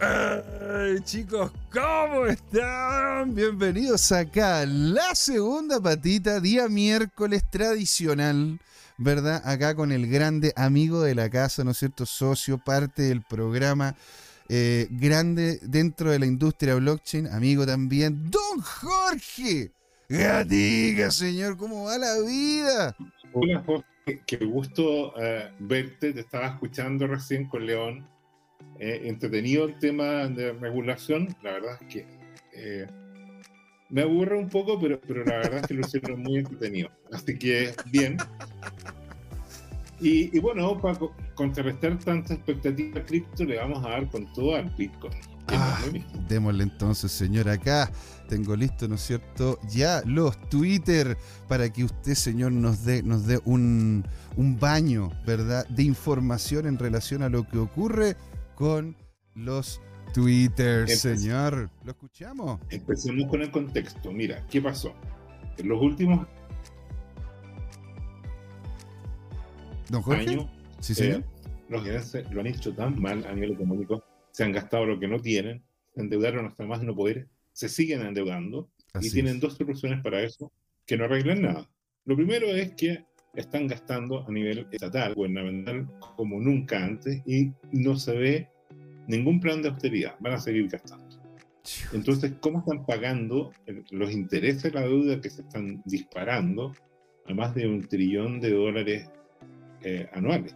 Ay, chicos, ¿cómo están? Bienvenidos acá, la segunda patita, día miércoles tradicional, ¿verdad? Acá con el grande amigo de la casa, ¿no es cierto? Socio, parte del programa. Eh, grande dentro de la industria blockchain, amigo también, Don Jorge. Gatica, señor, ¿cómo va la vida? Hola, Jorge, qué gusto eh, verte. Te estaba escuchando recién con León. Eh, entretenido el tema de regulación. La verdad es que eh, me aburre un poco, pero, pero la verdad es que lo hicieron muy entretenido. Así que, bien. Y, bueno, para contrarrestar tanta expectativa cripto, le vamos a dar con todo al Bitcoin. Ah, démosle entonces, señor, acá tengo listo, ¿no es cierto? Ya los Twitter para que usted, señor, nos dé, nos dé un, un baño, ¿verdad? De información en relación a lo que ocurre con los Twitter, señor. ¿Lo escuchamos? Empecemos con el contexto. Mira, ¿qué pasó? En los últimos ¿Don Jorge? años, Sí, eh, los gerentes lo han hecho tan mal a nivel económico, se han gastado lo que no tienen, se endeudaron hasta más no poder, se siguen endeudando Así y tienen es. dos soluciones para eso que no arreglan nada. Lo primero es que están gastando a nivel estatal, gubernamental, como nunca antes y no se ve ningún plan de austeridad. Van a seguir gastando. Entonces, ¿cómo están pagando los intereses de la deuda que se están disparando a más de un trillón de dólares eh, anuales?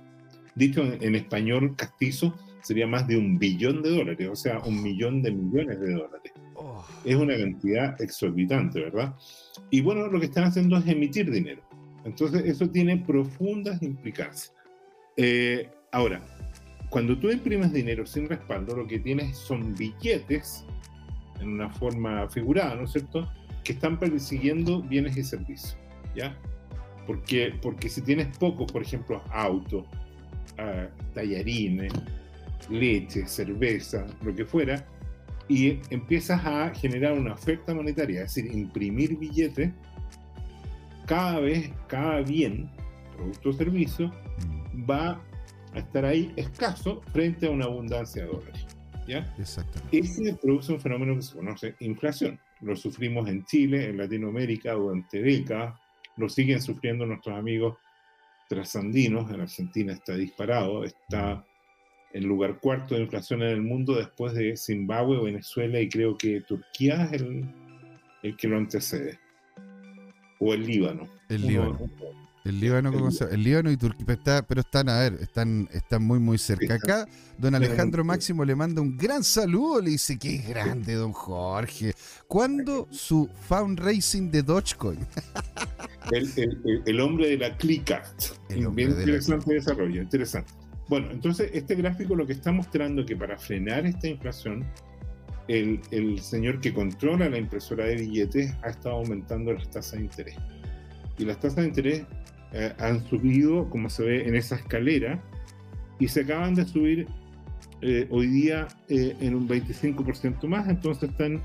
Dicho en, en español castizo, sería más de un billón de dólares, o sea, un millón de millones de dólares. Oh, Es una cantidad exorbitante, ¿verdad? Y bueno, lo que están haciendo es emitir dinero. Entonces, eso tiene profundas implicancias. Eh, ahora, cuando tú imprimes dinero sin respaldo, lo que tienes son billetes en una forma figurada, ¿no es cierto? Que están persiguiendo bienes y servicios, ¿ya? Porque, porque si tienes pocos, por ejemplo, autos, ah, tallarines, leche, cerveza, lo que fuera, y empiezas a generar una oferta monetaria, es decir, imprimir billetes, cada vez, cada bien, producto o servicio, mm, va a estar ahí escaso frente a una abundancia de dólares. ¿ya? exactamente. Ese produce un fenómeno que se conoce inflación. Lo sufrimos en Chile, en Latinoamérica durante décadas, lo siguen sufriendo nuestros amigos trasandinos, en Argentina está disparado, está en lugar cuarto de inflación en el mundo después de Zimbabue, Venezuela y creo que Turquía es el, el que lo antecede. O el Líbano. El Líbano. El Líbano, ¿cómo el- se llama? El Líbano y Turquía, pero, está- pero están, a ver, están, están muy, muy cerca. Acá, don Alejandro Máximo le manda un gran saludo, le dice, qué grande, don Jorge. ¿Cuándo su fundraising de Dogecoin? El, el- el- el hombre de la hombre Bien de la interesante desarrollo, interesante. Bueno, entonces este gráfico lo que está mostrando que para frenar esta inflación, el, señor que controla la impresora de billetes ha estado aumentando las tasas de interés. Y las tasas de interés eh, han subido, como se ve en esa escalera, y se acaban de subir eh, hoy día eh, en un 25% más, entonces están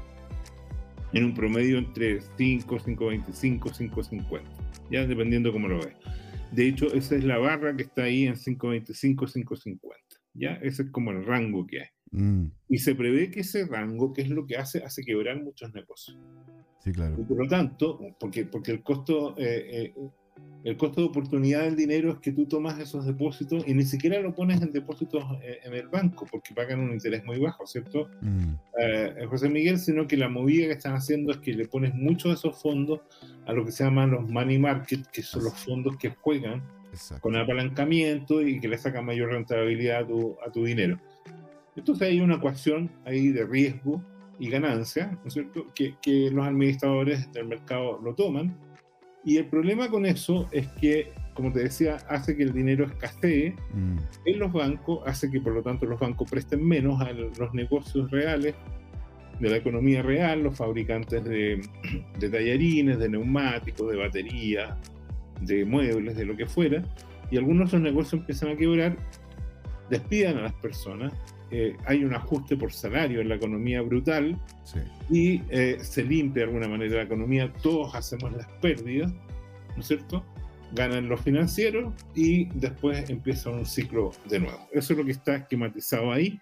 en un promedio entre 5, 5.25, 5.50, ya dependiendo cómo lo ves. De hecho, esa es la barra que está ahí en 5.25, 5.50, ya ese es como el rango que hay. Mm, Y se prevé que ese rango, que es lo que hace, hace quebrar muchos negocios. sí, claro. Y por lo tanto, porque, porque el costo eh, eh, el costo de oportunidad del dinero es que tú tomas esos depósitos y ni siquiera lo pones en depósitos eh, en el banco porque pagan un interés muy bajo, ¿cierto? Mm, eh, José Miguel, sino que la movida que están haciendo es que le pones muchos de esos fondos a lo que se llaman los money market, que son los fondos que juegan exacto. con apalancamiento y que le sacan mayor rentabilidad a tu, a tu dinero. Entonces hay una ecuación ahí de riesgo y ganancia, ¿no es cierto?, que, que los administradores del mercado lo toman. Y el problema con eso es que, como te decía, hace que el dinero escasee Mm, en los bancos, hace que por lo tanto los bancos presten menos a los negocios reales de la economía real, los fabricantes de, de tallarines, de neumáticos, de baterías, de muebles, de lo que fuera, y algunos de esos negocios empiezan a quebrar, despidan a las personas, eh, hay un ajuste por salario en la economía brutal sí. y eh, se limpia de alguna manera la economía, todos hacemos las pérdidas, ¿no es cierto? Ganan los financieros y después empieza un ciclo de nuevo. Eso es lo que está esquematizado ahí.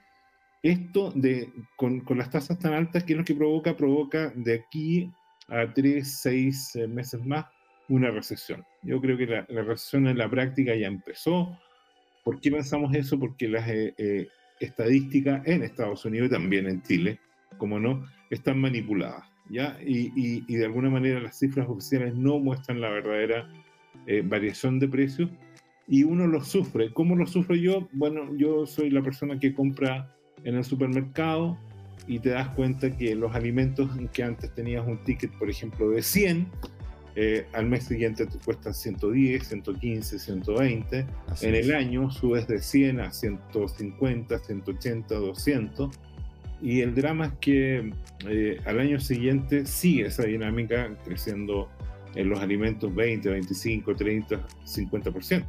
esto de, con, las tasas tan altas, ¿qué es lo que provoca? Provoca de aquí a tres, seis eh, meses más una recesión. Yo creo que la, recesión en la práctica ya empezó. ¿Por qué pensamos eso? Porque las eh, eh, estadísticas en Estados Unidos y también en Chile, como no, están manipuladas. ¿ya? Y, y, de alguna manera las cifras oficiales no muestran la verdadera variación de precios y uno lo sufre. ¿Cómo lo sufro yo? Bueno, yo soy la persona que compra en el supermercado y te das cuenta que los alimentos en que antes tenías un ticket, por ejemplo, de 100, eh, al mes siguiente te cuestan 110, 115, 120. en el año subes de 100 a 150, 180, 200. Y el drama es que eh, al año siguiente sigue esa dinámica creciendo en los alimentos 20, 25, 30, 50%.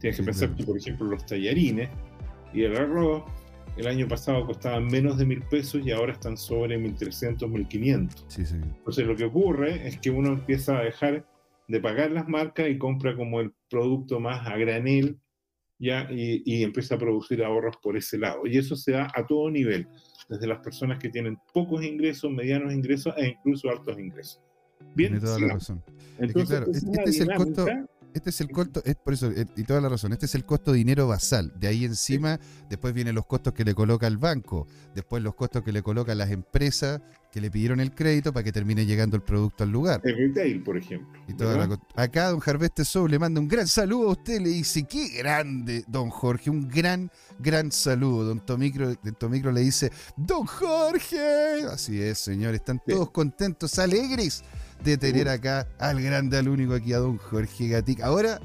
Tienes que pensar que, por ejemplo, los tallarines y el arroz el año pasado costaban menos de mil pesos y ahora están sobre 1300, 1500. Sí, sí. Entonces lo que ocurre es que uno empieza a dejar de pagar las marcas y compra como el producto más a granel ya y, y, empieza a producir ahorros por ese lado. Y eso se da a todo nivel, desde las personas que tienen pocos ingresos, medianos ingresos e incluso altos ingresos. Bien, Tiene toda la razón. Entonces, este es el costo este es el costo, es por eso, eh, y toda la razón, este es el costo de dinero basal. De ahí encima, después vienen los costos que le coloca el banco, después los costos que le colocan las empresas que le pidieron el crédito para que termine llegando el producto al lugar. El retail, por ejemplo. Acá don Jarveste le manda un gran saludo a usted, le dice, qué grande, don Jorge, un gran, gran saludo. Don Tomicro, don Tomicro le dice, don Jorge. Así es, señor, están todos contentos, alegres de tener acá al grande, al único aquí, a don Jorge Gatica. Ahora,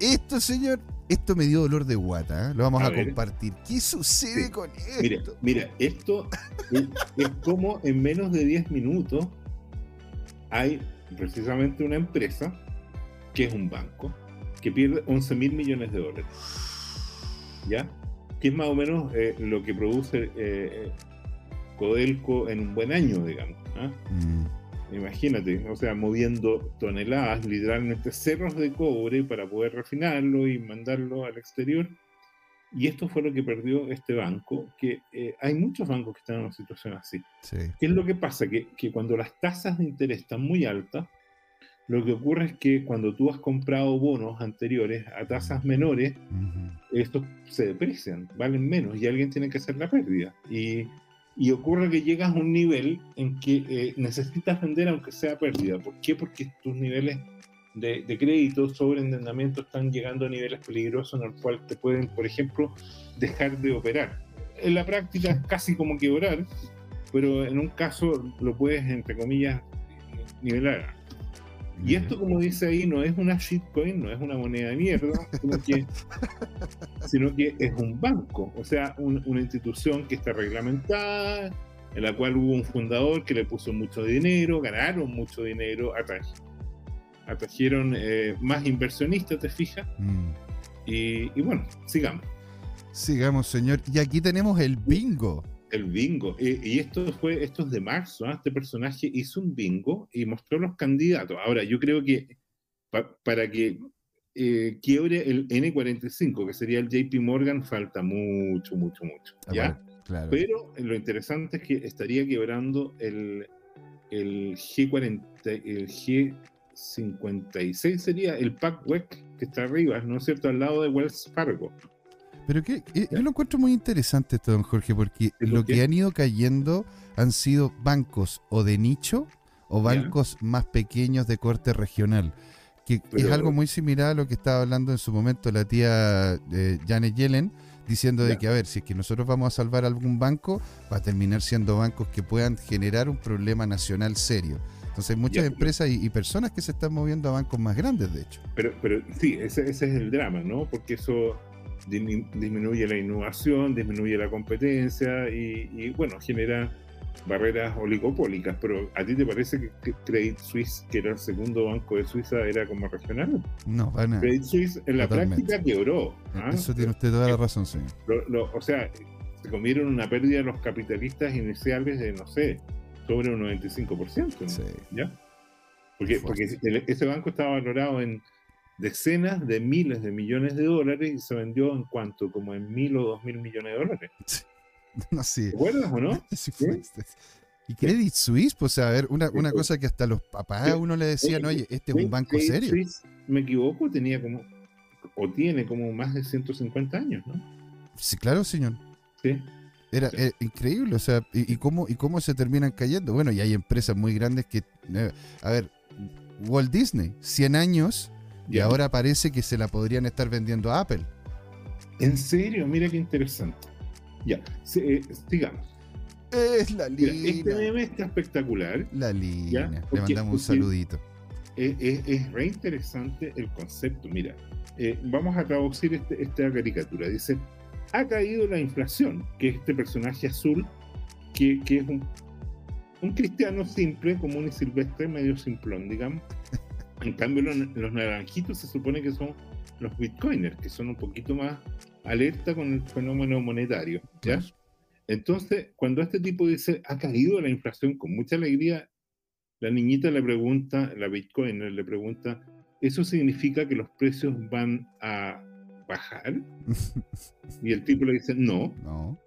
esto, señor, esto me dio dolor de guata, ¿eh? lo vamos a, compartir. ¿Qué sucede con esto? Mira, esto es, como en menos de 10 minutos hay precisamente una empresa que es un banco que pierde 11 mil millones de dólares. ¿Ya? Que es más o menos eh, lo que produce eh, eh, Codelco en un buen año, digamos. ¿ah? Mm. Imagínate, o sea, moviendo toneladas, literalmente cerros de cobre para poder refinarlo y mandarlo al exterior. Y esto fue lo que perdió este banco, que eh, hay muchos bancos que están en una situación así. ¿Qué es lo que pasa? Que, que, cuando las tasas de interés están muy altas, lo que ocurre es que cuando tú has comprado bonos anteriores a tasas menores, estos se deprecian, valen menos y alguien tiene que hacer la pérdida. Y y ocurre que llegas a un nivel en que eh, necesitas vender aunque sea pérdida. ¿Por qué? Porque tus niveles de, de crédito sobre endeudamiento están llegando a niveles peligrosos en los cuales te pueden, por ejemplo, dejar de operar. En la práctica es casi como quebrar, pero en un caso lo puedes, entre comillas, nivelar. Y esto, como dice ahí, no es una shitcoin, no es una moneda de mierda, sino que, es un banco, o sea, una institución que está reglamentada, en la cual hubo un fundador que le puso mucho dinero, ganaron mucho dinero, atrajeron eh, más inversionistas, ¿te fijas? Mm. Y, y bueno, sigamos. Sigamos, señor. Y aquí tenemos el bingo. El bingo. y esto fue, esto es de marzo, ¿ah? este personaje hizo un bingo y mostró los candidatos. Ahora, yo creo que para que eh, quiebre el N45, que sería el JP Morgan, falta mucho, mucho, mucho. Ah, ¿ya? claro. Pero lo interesante es que estaría quebrando el, el G40, el G56 sería el PACWEC que está arriba, ¿no es cierto? Al lado de Wells Fargo. Pero que yo lo encuentro muy interesante esto, don Jorge, porque lo que han ido cayendo han sido bancos o de nicho o bancos más pequeños de corte regional. Que es algo muy similar a lo que estaba hablando en su momento la tía eh, Janet Yellen, diciendo de que, a ver, si es que nosotros vamos a salvar algún banco, va a terminar siendo bancos que puedan generar un problema nacional serio. Entonces hay muchas empresas y, personas que se están moviendo a bancos más grandes, de hecho. Pero, pero sí, ese, ese es el drama, ¿no? Porque eso disminuye la innovación, disminuye la competencia y, bueno, genera barreras oligopólicas. Pero ¿a ti te parece que Credit Suisse, que era el segundo banco de Suiza, era como regional? No, para nada. Credit Suisse en la práctica quebró. ¿ah? Eso tiene usted toda la razón, sí. o sea, se comieron una pérdida los capitalistas iniciales de, no sé, sobre un 95%. Sí. ¿Ya? Porque, porque ese banco estaba valorado en decenas de miles de millones de dólares y se vendió en cuanto, como en mil o dos mil millones de dólares. No sé. ¿Te acuerdas o no? Sí, fue- Y Credit Suisse, pues a ver, una, una cosa que hasta los papás a uno le decían, oye, este es un banco Credit serio. Suisse, me equivoco, tenía como, o tiene como más de 150 años, ¿no? Sí, claro, señor. Sí. Era, era increíble, o sea, y, y cómo, y cómo se terminan cayendo. Bueno, y hay empresas muy grandes que, eh, a ver, Walt Disney, 100 años, y ahora parece que se la podrían estar vendiendo a Apple. En serio, mira qué interesante. Ya, eh, sigamos. Es la Mira, este meme está espectacular. La lina. Le porque- mandamos un saludito. Es, es, es re interesante el concepto. Mira, eh, vamos a traducir este- esta caricatura. Dice, ha caído la inflación, que es este personaje azul, que, que es un, un cristiano simple, común y silvestre, medio simplón, digamos. En cambio, los, los naranjitos se supone que son los bitcoiners, que son un poquito más alerta con el fenómeno monetario. ¿ya? Entonces, cuando este tipo dice, ha caído la inflación con mucha alegría, la niñita le pregunta, la bitcoiner le pregunta, ¿eso significa que los precios van a bajar? Y el tipo le dice, no. No.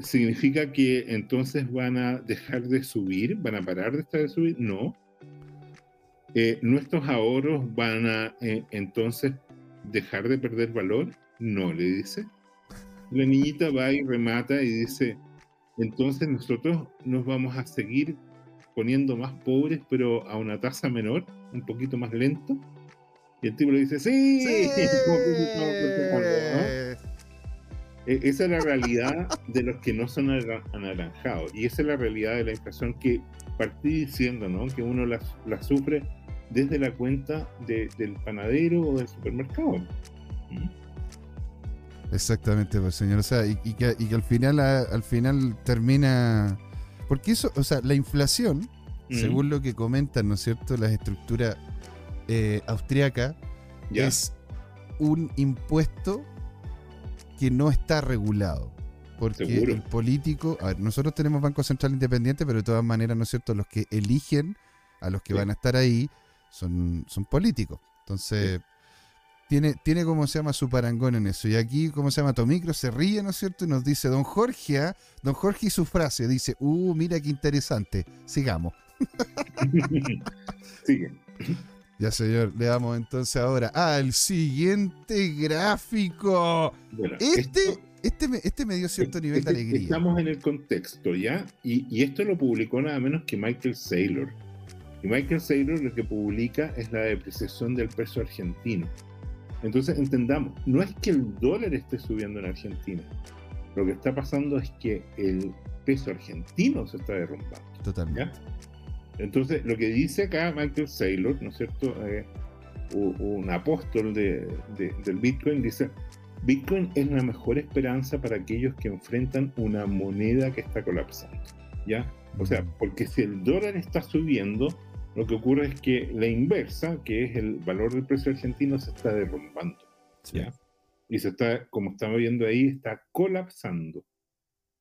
¿Significa que entonces van a dejar de subir? ¿Van a parar de estar de subir? No. Eh, ¿Nuestros ahorros van a eh, entonces dejar de perder valor? No, le dice. La niñita va y remata y dice, entonces nosotros nos vamos a seguir poniendo más pobres, pero a una tasa menor, un poquito más lento. Y el tipo le dice, sí, ¿no? E- Esa es la realidad de los que no son ana- anaranjados. Y esa es la realidad de la inflación que partí diciendo, ¿no? Que uno la, la sufre desde la cuenta de- del panadero o del supermercado. ¿Mm? Exactamente, pues señor. O sea, y, y que, y que al final a- al final termina. Porque eso, o sea, la inflación, ¿Mm? según lo que comentan, ¿no es cierto? Las estructuras eh, es un impuesto que no está regulado. Porque Seguro. el político, a ver, nosotros tenemos Banco Central Independiente, pero de todas maneras, ¿no es cierto? Los que eligen a los que Sí. van a estar ahí son, son políticos. Entonces, tiene, tiene como se llama su parangón en eso. Y aquí, como se llama Tomicro, se ríe, ¿no es cierto? Y nos dice, don Jorge, ¿ah? don Jorge y su frase, dice, uh, mira qué interesante, sigamos. Sigue. Ya, señor, le damos entonces ahora al siguiente gráfico. Bueno, Este, esto- este, me, este me dio cierto nivel de este- alegría. Estamos en el contexto, ¿ya? Y, y esto lo publicó nada menos que Michael Saylor. Y Michael Saylor lo que publica es la depreciación del peso argentino. Entonces entendamos, no es que el dólar esté subiendo en Argentina. Lo que está pasando es que el peso argentino se está derrumbando. Totalmente. ¿ya? Entonces, lo que dice acá Michael Saylor, ¿no es cierto? Eh, un apóstol de- de- del Bitcoin, dice, Bitcoin es la mejor esperanza para aquellos que enfrentan una moneda que está colapsando. ¿Ya? O sea, porque si el dólar está subiendo, lo que ocurre es que la inversa, que es el valor del precio argentino, se está derrumbando. Sí. ¿ya? Y se está, como estamos viendo ahí, está colapsando.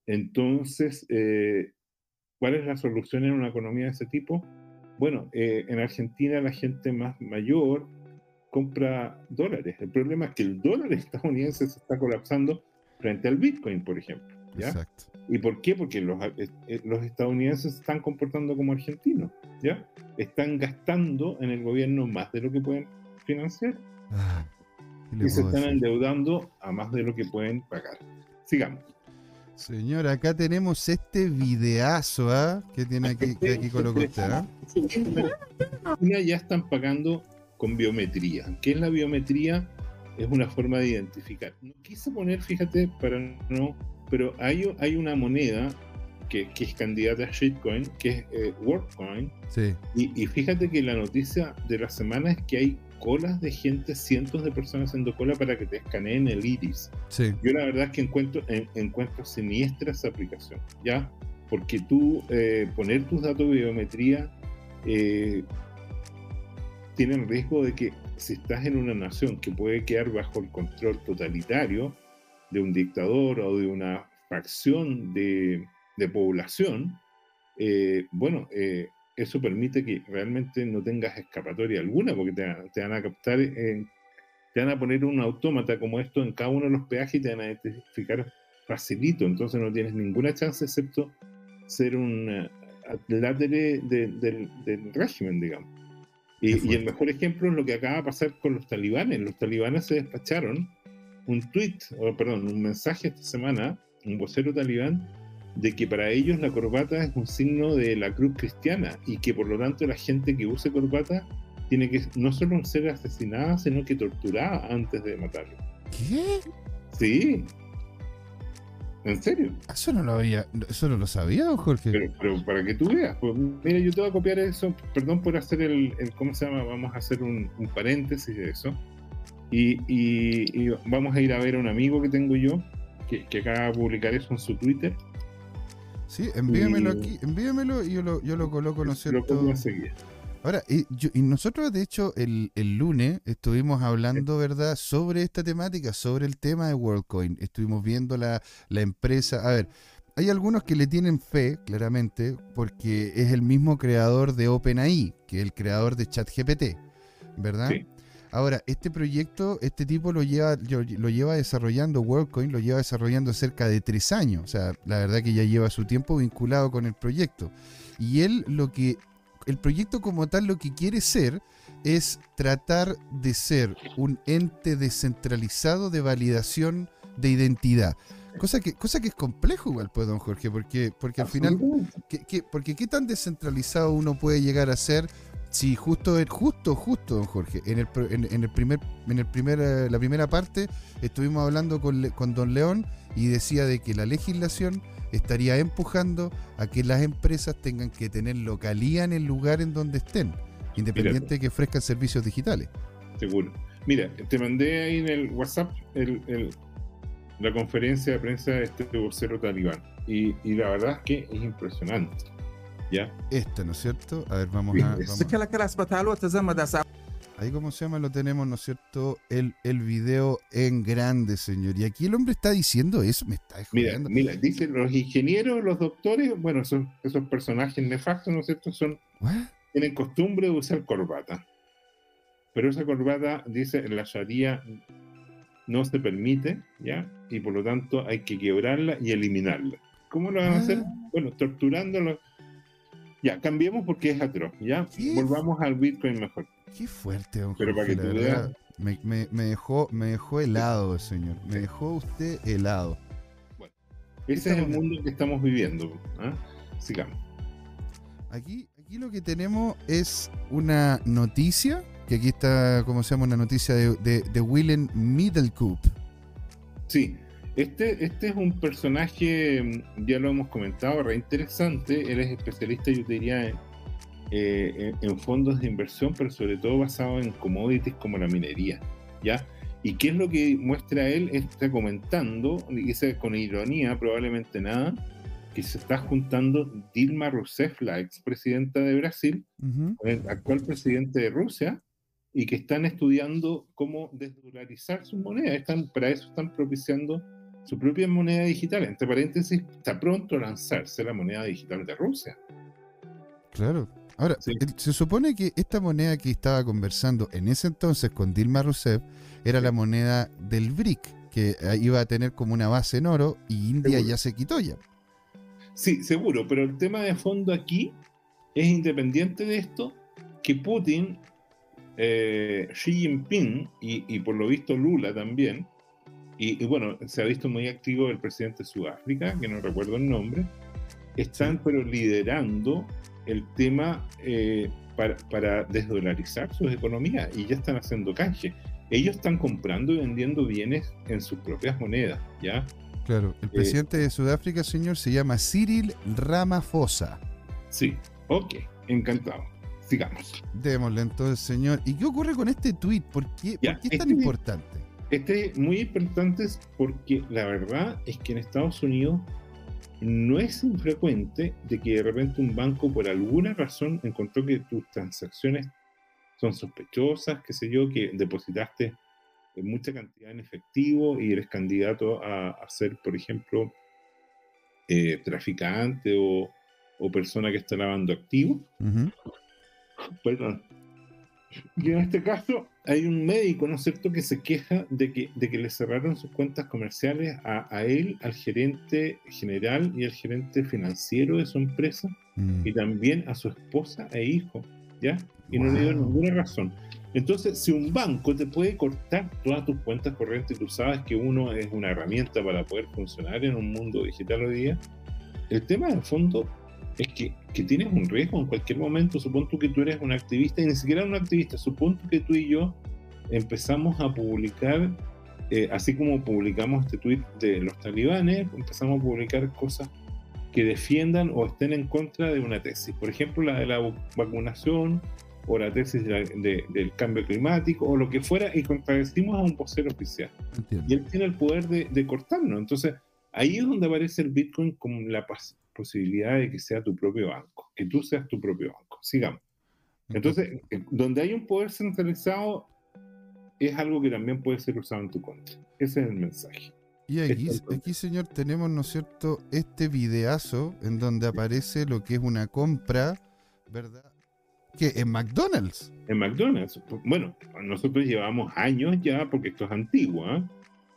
Entonces, eh, ¿cuál es la solución en una economía de ese tipo? Bueno, eh, en Argentina la gente más mayor compra dólares. El problema es que el dólar estadounidense se está colapsando frente al Bitcoin, por ejemplo. ¿ya? Exacto. ¿Y por qué? Porque los, eh, eh, los estadounidenses se están comportando como argentinos, ¿ya? Están gastando en el gobierno más de lo que pueden financiar Ah, ¿qué y se están decir? endeudando a más de lo que pueden pagar. Sigamos. Señor, acá tenemos este videazo, ¿ah? Que tiene aquí, que aquí colocó usted. China ya están pagando con biometría. ¿Qué es la biometría? Es una forma de identificar. No quise poner, fíjate, para no, pero hay, hay una moneda que, que es candidata a shitcoin, que es eh, WorldCoin, Sí. y, y fíjate que la noticia de la semana es que hay colas de gente, cientos de personas haciendo cola para que te escaneen el iris. Sí. Yo la verdad es que encuentro, en- encuentro siniestra esa aplicación, ¿ya? Porque tú eh, poner tus datos de biometría eh, tiene el riesgo de que si estás en una nación que puede quedar bajo el control totalitario de un dictador o de una facción de, de población, eh, bueno, eh, eso permite que realmente no tengas escapatoria alguna, porque te, te van a captar, eh, te van a poner un autómata como esto en cada uno de los peajes y te van a identificar facilito, entonces no tienes ninguna chance excepto ser un uh, de, del régimen, digamos. Y, y, el mejor ejemplo es lo que acaba de pasar con los talibanes. Los talibanes se despacharon un tweet, o perdón, un mensaje esta semana, un vocero talibán, de que para ellos la corbata es un signo de la cruz cristiana y que por lo tanto la gente que use corbata tiene que no solo ser asesinada, sino que torturada antes de matarlo. ¿Qué? Sí. ¿En serio? Eso no lo había, eso no lo sabía, Jorge. Pero, para que tú veas, pues mira, yo te voy a copiar eso, perdón por hacer el, ¿cómo se llama? Vamos a hacer un, paréntesis de eso. Y, y, vamos a ir a ver a un amigo que tengo yo, que, que acaba de publicar eso en su Twitter, Sí, envíamelo aquí, envíamelo y yo lo, yo lo coloco, ¿no es cierto? Ahora, y, y, nosotros de hecho el, el, lunes estuvimos hablando, ¿verdad?, sobre esta temática, sobre el tema de WorldCoin. Estuvimos viendo la, la empresa. A ver, hay algunos que le tienen fe, claramente, porque es el mismo creador de OpenAI, que es el creador de ChatGPT, ¿verdad? Sí. Ahora, este proyecto, este tipo lo lleva, lo lleva desarrollando, WorldCoin lo lleva desarrollando cerca de tres años. O sea, la verdad que ya lleva su tiempo vinculado con el proyecto. Y él lo que, el proyecto como tal lo que quiere ser es tratar de ser un ente descentralizado de validación de identidad. Cosa que, cosa que es complejo igual, pues, don Jorge, porque, porque al final, porque qué tan descentralizado uno puede llegar a ser Sí, justo, justo, justo, don Jorge. En el, en, el primer, en el primer, eh, la primera parte estuvimos hablando con, con don León y decía de que la legislación estaría empujando a que las empresas tengan que tener localía en el lugar en donde estén, independiente de que ofrezcan servicios digitales. Seguro. Mira, te mandé ahí en el WhatsApp el, la conferencia de prensa de este vocero talibán y, y la verdad es que es impresionante. ¿Ya? Este, ¿no es cierto? A ver, vamos a. Vamos. Ahí, como se llama, lo tenemos, ¿no es cierto? El, el video en grande, señor. Y aquí el hombre está diciendo eso, me está Mira, mira, dicen los ingenieros, los doctores, bueno, esos, esos personajes nefastos, ¿no es cierto? Son, tienen costumbre de usar corbata. Pero esa corbata, dice, en la Sharia no se permite, ¿ya? Y por lo tanto hay que quebrarla y eliminarla. ¿Cómo lo van a hacer? Ah. Bueno, torturándolos ya, cambiemos porque es atroz, ¿ya? Volvamos al Bitcoin mejor. Qué fuerte, don Pero para que tú veas. Me, me, dejó, me dejó helado, señor. Me dejó usted helado. Bueno, ese es el mundo que estamos viviendo. ¿ah? Sigamos. Aquí, aquí lo que tenemos es una noticia, que aquí está, como se llama, una noticia de, de, de Willem Middlecoop. Sí, este, este es un personaje, mm, ya lo hemos comentado, re interesante. Él es especialista, yo diría, eh, en, fondos de inversión, pero sobre todo basado en commodities como la minería. ¿ya? ¿Y qué es lo que muestra él? Está comentando, dice con ironía, probablemente nada, que se está juntando Dilma Rousseff, la expresidenta de Brasil, con el actual presidente de Rusia, y que están estudiando cómo desdolarizar su moneda. Están, para eso están propiciando su propia moneda digital. Entre paréntesis, está pronto a lanzarse la moneda digital de Rusia. Claro. Ahora, se supone que esta moneda que estaba conversando en ese entonces con Dilma Rousseff era la moneda del BRIC, que iba a tener como una base en oro y India ya se quitó ya. Sí, seguro, pero el tema de fondo aquí es independiente de esto, que Putin, eh, Xi Jinping y, y por lo visto Lula también, y, bueno, se ha visto muy activo el presidente de Sudáfrica, que no recuerdo el nombre, están pero liderando el tema eh, para, para, desdolarizar sus economías y ya están haciendo canje. Ellos están comprando y vendiendo bienes en sus propias monedas, ¿ya? Claro, el presidente de Sudáfrica, señor, se llama Cyril Ramaphosa. Sí, ok, encantado. Sigamos. Démosle entonces, señor. ¿Y qué ocurre con este tweet? ¿Por qué, ¿por qué es tan este importante? Este es muy importante porque la verdad es que en Estados Unidos no es infrecuente de que de repente un banco por alguna razón encontró que tus transacciones son sospechosas, qué sé yo, que depositaste mucha cantidad en efectivo y eres candidato a, ser, por ejemplo, eh, traficante o, persona que está lavando activos. Perdón. Y en este caso, hay un médico, ¿no es cierto?, que se queja de que, de que le cerraron sus cuentas comerciales a, a él, al gerente general y al gerente financiero de su empresa, Mm. y también a su esposa e hijo, ¿ya? Y no le dio ninguna razón. Entonces, si un banco te puede cortar todas tus cuentas corrientes, tú sabes que uno es una herramienta para poder funcionar en un mundo digital hoy día, el tema de fondo es que, que tienes un riesgo en cualquier momento. Supón tú que tú eres un activista, y ni siquiera un activista, supón tú que tú y yo empezamos a publicar, eh, así como publicamos este tweet de los talibanes, empezamos a publicar cosas que defiendan o estén en contra de una tesis. Por ejemplo, la de la vac- vacunación o la tesis de la- de- del cambio climático o lo que fuera y contradecimos a un vocero oficial. Entiendo. Y él tiene el poder de, de cortarnos. Entonces, ahí es donde aparece el Bitcoin como la pas- posibilidad de que sea tu propio banco, que tú seas tu propio banco. Sigamos. Entonces, eh, donde hay un poder centralizado, es algo que también puede ser usado en tu contra. Ese es el mensaje. Y aquí, aquí, señor, tenemos, ¿no es cierto?, este videazo en donde aparece lo que es una compra, ¿verdad? Que en McDonald's. En McDonald's, bueno, nosotros llevamos años ya, porque esto es antiguo, ¿ah?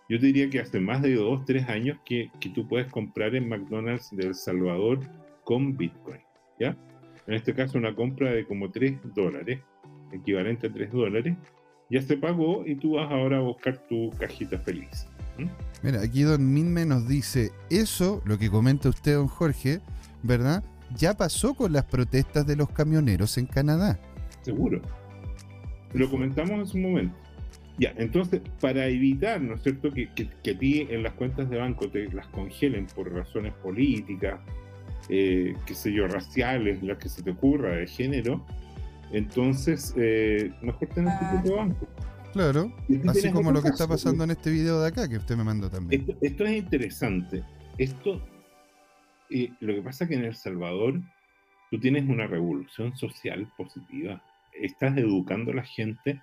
Yo te diría que hace más de dos, tres años que, que tú puedes comprar en McDonald's de El Salvador con Bitcoin, ¿ya? En este caso una compra de como 3 dólares, equivalente a 3 dólares, ya se pagó y tú vas ahora a buscar tu cajita feliz. Mira, aquí Don Minme nos dice, eso, lo que comenta usted, don Jorge, ¿verdad? Ya pasó con las protestas de los camioneros en Canadá. Seguro. Lo comentamos en su momento. Ya, entonces, para evitar, ¿no es cierto?, que, que, que a ti en las cuentas de banco te las congelen por razones políticas, eh, qué sé yo, raciales, las que se te ocurra, de género, entonces, eh, mejor tener tu propio banco. Claro, así como lo que está pasando en este video de acá que usted me mandó también. Esto, esto es interesante. Esto, eh, lo que pasa es que en El Salvador tú tienes una revolución social positiva. Estás educando a la gente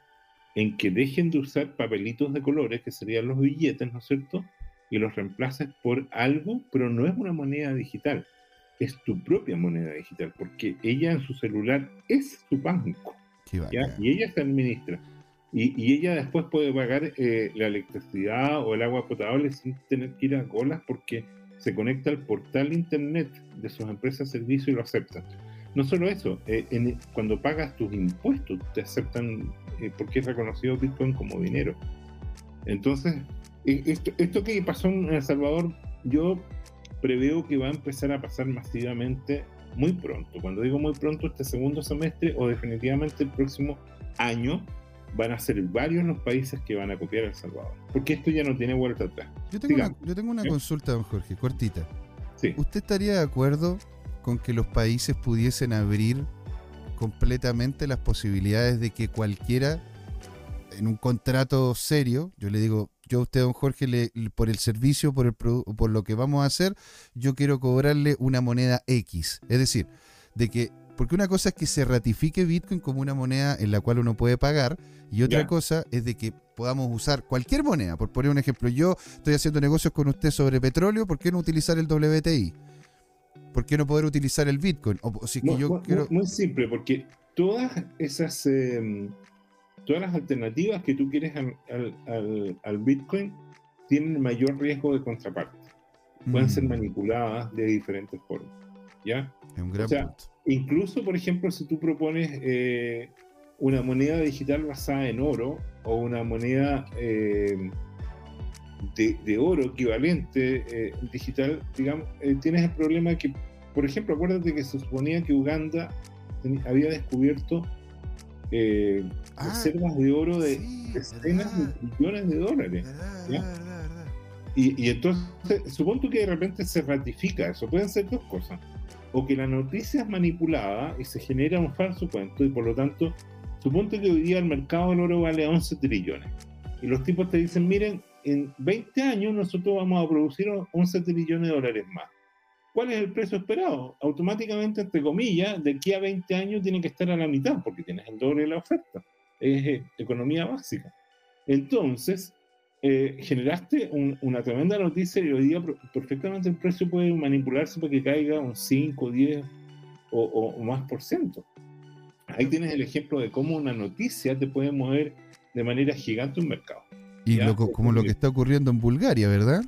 en que dejen de usar papelitos de colores, que serían los billetes, ¿no es cierto? Y los reemplaces por algo, pero no es una moneda digital. Es tu propia moneda digital, porque ella en su celular es su banco. Y ella se administra. Y, y ella después puede pagar eh, la electricidad o el agua potable sin tener que ir a colas porque se conecta al portal internet de sus empresas de servicio y lo aceptan. No solo eso, eh, en- cuando pagas tus impuestos te aceptan eh, porque es reconocido Bitcoin como dinero. Entonces, eh, esto, esto que pasó en El Salvador, yo preveo que va a empezar a pasar masivamente muy pronto. Cuando digo muy pronto, este segundo semestre o definitivamente el próximo año, van a ser varios los países que van a copiar a El Salvador. Porque esto ya no tiene vuelta atrás. Yo tengo una, Sigamos. yo tengo una consulta, don Jorge, cortita. Sí. ¿Usted estaría de acuerdo con que los países pudiesen abrir completamente las posibilidades de que cualquiera, en un contrato serio, yo le digo, yo a usted, don Jorge, le- por el servicio, por, el por lo que vamos a hacer, yo quiero cobrarle una moneda X. Es decir, de que, porque una cosa es que se ratifique Bitcoin como una moneda en la cual uno puede pagar, y otra cosa es de que podamos usar cualquier moneda. Por poner un ejemplo, yo estoy haciendo negocios con usted sobre petróleo, ¿por qué no utilizar el WTI? ¿Por qué no poder utilizar el Bitcoin? O, o si es que Muy, yo muy- quiero... muy simple, porque todas esas, eh, todas las alternativas que tú quieres al, al- al- Bitcoin tienen mayor riesgo de contraparte. Pueden ser Mm, manipuladas de diferentes formas. ¿Ya? Es un gran o sea, punto. Incluso, por ejemplo, si tú propones eh, una moneda digital basada en oro o una moneda eh, de, de oro equivalente eh, digital, digamos, eh, tienes el problema que, por ejemplo, acuérdate que se suponía que Uganda había descubierto eh, Ah, reservas de oro de sí, decenas verdad, de millones de dólares. verdad, ¿ya? verdad, verdad, verdad. Y, y entonces, supongo que de repente se ratifica eso. Pueden ser dos cosas. O que la noticia es manipulada y se genera un falso cuento y por lo tanto, suponte que hoy día el mercado del oro vale 11 trillones. Y los tipos te dicen, miren, en 20 años nosotros vamos a producir 11 trillones de dólares más. ¿Cuál es el precio esperado? Automáticamente, entre comillas, de aquí a 20 años tiene que estar a la mitad porque tienes el doble de la oferta. Es eh, economía básica. Entonces, eh, generaste un- una tremenda noticia y hoy día perfectamente el precio puede manipularse para que caiga un 5, 10 o, o- o más por ciento. Ahí tienes el ejemplo de cómo una noticia te puede mover de manera gigante un mercado. Y como lo que está ocurriendo en Bulgaria, ¿verdad?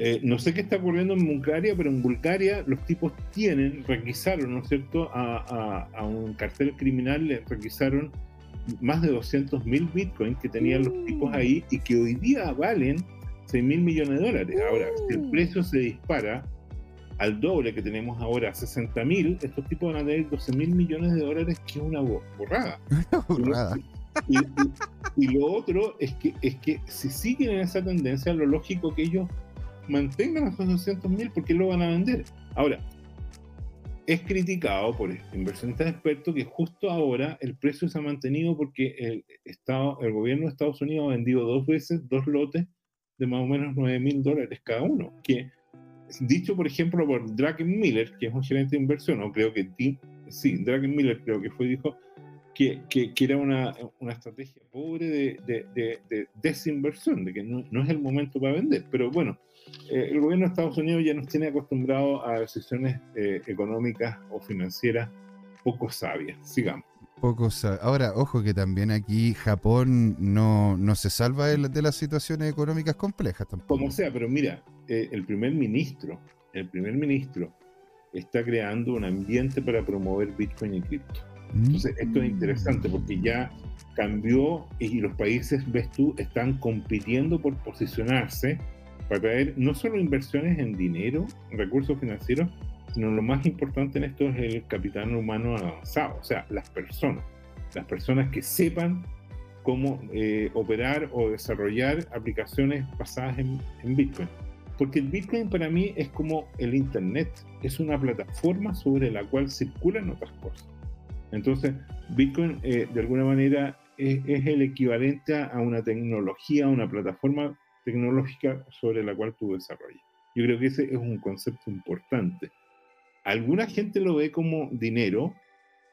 Eh, no sé qué está ocurriendo en Bulgaria, pero en Bulgaria los tipos tienen, requisaron, ¿no es cierto?, a, un cartel criminal, le requisaron más de 200 mil bitcoins que tenían los tipos ahí y que hoy día valen 6 mil millones de dólares. Ahora, si el precio se dispara al doble que tenemos ahora, 60 mil, estos tipos van a tener 12 mil millones de dólares, que es una borrada. borrada. Y, lo otro es que, es que si siguen en esa tendencia, lo lógico que ellos mantengan esos 200 mil porque lo van a vender. Ahora, es criticado por inversionistas expertos que justo ahora el precio se ha mantenido porque el, Estado, el gobierno de Estados Unidos ha vendido dos veces dos lotes de más o menos 9 mil dólares cada uno. Que, dicho por ejemplo por Draken Miller, que es un gerente de inversión, o creo que sí, Draken Miller creo que fue, dijo que, que, era una, una, estrategia pobre de, de, de, desinversión, de que no, no, es el momento para vender. Pero bueno, eh, el gobierno de Estados Unidos ya nos tiene acostumbrados a decisiones eh, económicas o financieras poco sabias. Sigamos. Poco Ahora, ojo que también aquí Japón no, no se salva de, las situaciones económicas complejas tampoco. Como sea, pero mira, eh, el primer ministro, el primer ministro está creando un ambiente para promover Bitcoin y cripto. Entonces, esto es interesante porque ya cambió y los países, ves tú, están compitiendo por posicionarse para traer no solo inversiones en dinero, recursos financieros, sino lo más importante en esto es el capital humano avanzado, o sea, las personas, las personas que sepan cómo eh, operar o desarrollar aplicaciones basadas en, Bitcoin. Porque el Bitcoin para mí es como el Internet, es una plataforma sobre la cual circulan otras cosas. Entonces, Bitcoin eh, de alguna manera es, es, el equivalente a una tecnología, a una plataforma tecnológica sobre la cual tú desarrollas. Yo creo que ese es un concepto importante. Alguna gente lo ve como dinero,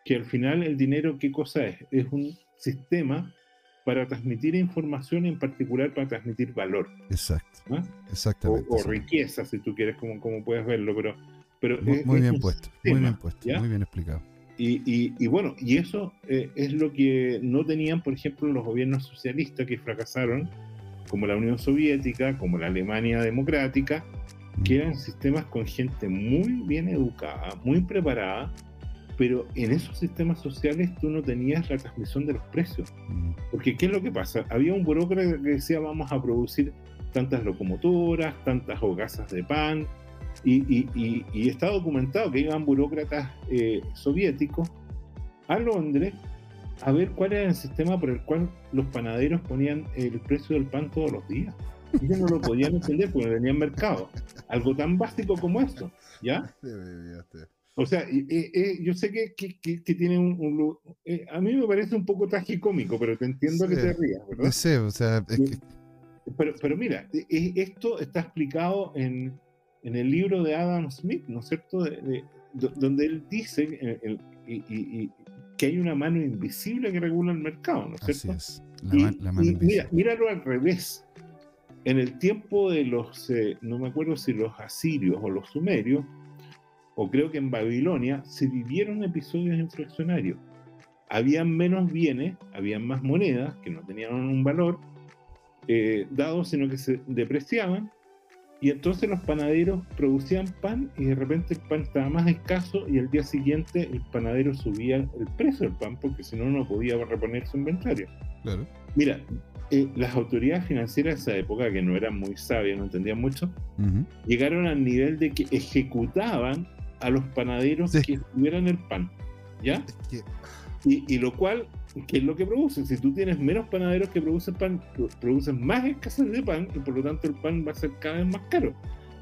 que al final el dinero, ¿qué cosa es? Es un sistema para transmitir información, en particular para transmitir valor. Exacto. ¿Ah? Exactamente. O, riqueza, si tú quieres, como, como puedes verlo, pero... pero muy, bien puesto, muy bien puesto, muy bien explicado. Y, y, bueno, y eso eh, es lo que no tenían, por ejemplo, los gobiernos socialistas que fracasaron como la Unión Soviética, como la Alemania democrática, que eran sistemas con gente muy bien educada, muy preparada, pero en esos sistemas sociales tú no tenías la transmisión de los precios. Porque ¿qué es lo que pasa? Había un burócrata que decía vamos a producir tantas locomotoras, tantas hogazas de pan, y, y, está documentado que iban burócratas eh, soviéticos a Londres a ver cuál era el sistema por el cual los panaderos ponían el precio del pan todos los días. Ellos no lo podían entender porque no tenían mercado. Algo tan básico como esto, ¿ya? O sea, eh, yo sé que, que, que, tiene un... Eh, a mí me parece un poco tragicómico, pero te entiendo que te rías, ¿verdad? Sí, o sea... pero, pero mira, e, esto está explicado en, en el libro de Adam Smith, ¿no es cierto? De, donde él dice, el, y, y, que hay una mano invisible que regula el mercado, ¿no es cierto? Así es. La, mano invisible. míralo al revés. En el tiempo de los, eh, no me acuerdo si los asirios o los sumerios, o creo que en Babilonia, se vivieron episodios inflacionarios. Habían menos bienes, habían más monedas que no tenían un valor eh, dado, sino que se depreciaban, y entonces los panaderos producían pan y de repente el pan estaba más escaso y al día siguiente el panadero subía el precio del pan porque si no no podía reponer su inventario. Claro. Mira, eh, las autoridades financieras de esa época, que no eran muy sabias, no entendían mucho, llegaron al nivel de que ejecutaban a los panaderos que tuvieran el pan. ¿Ya? y, y, lo cual ¿qué es lo que produce? Si tú tienes menos panaderos que producen pan, produces más escasez de pan y por lo tanto el pan va a ser cada vez más caro.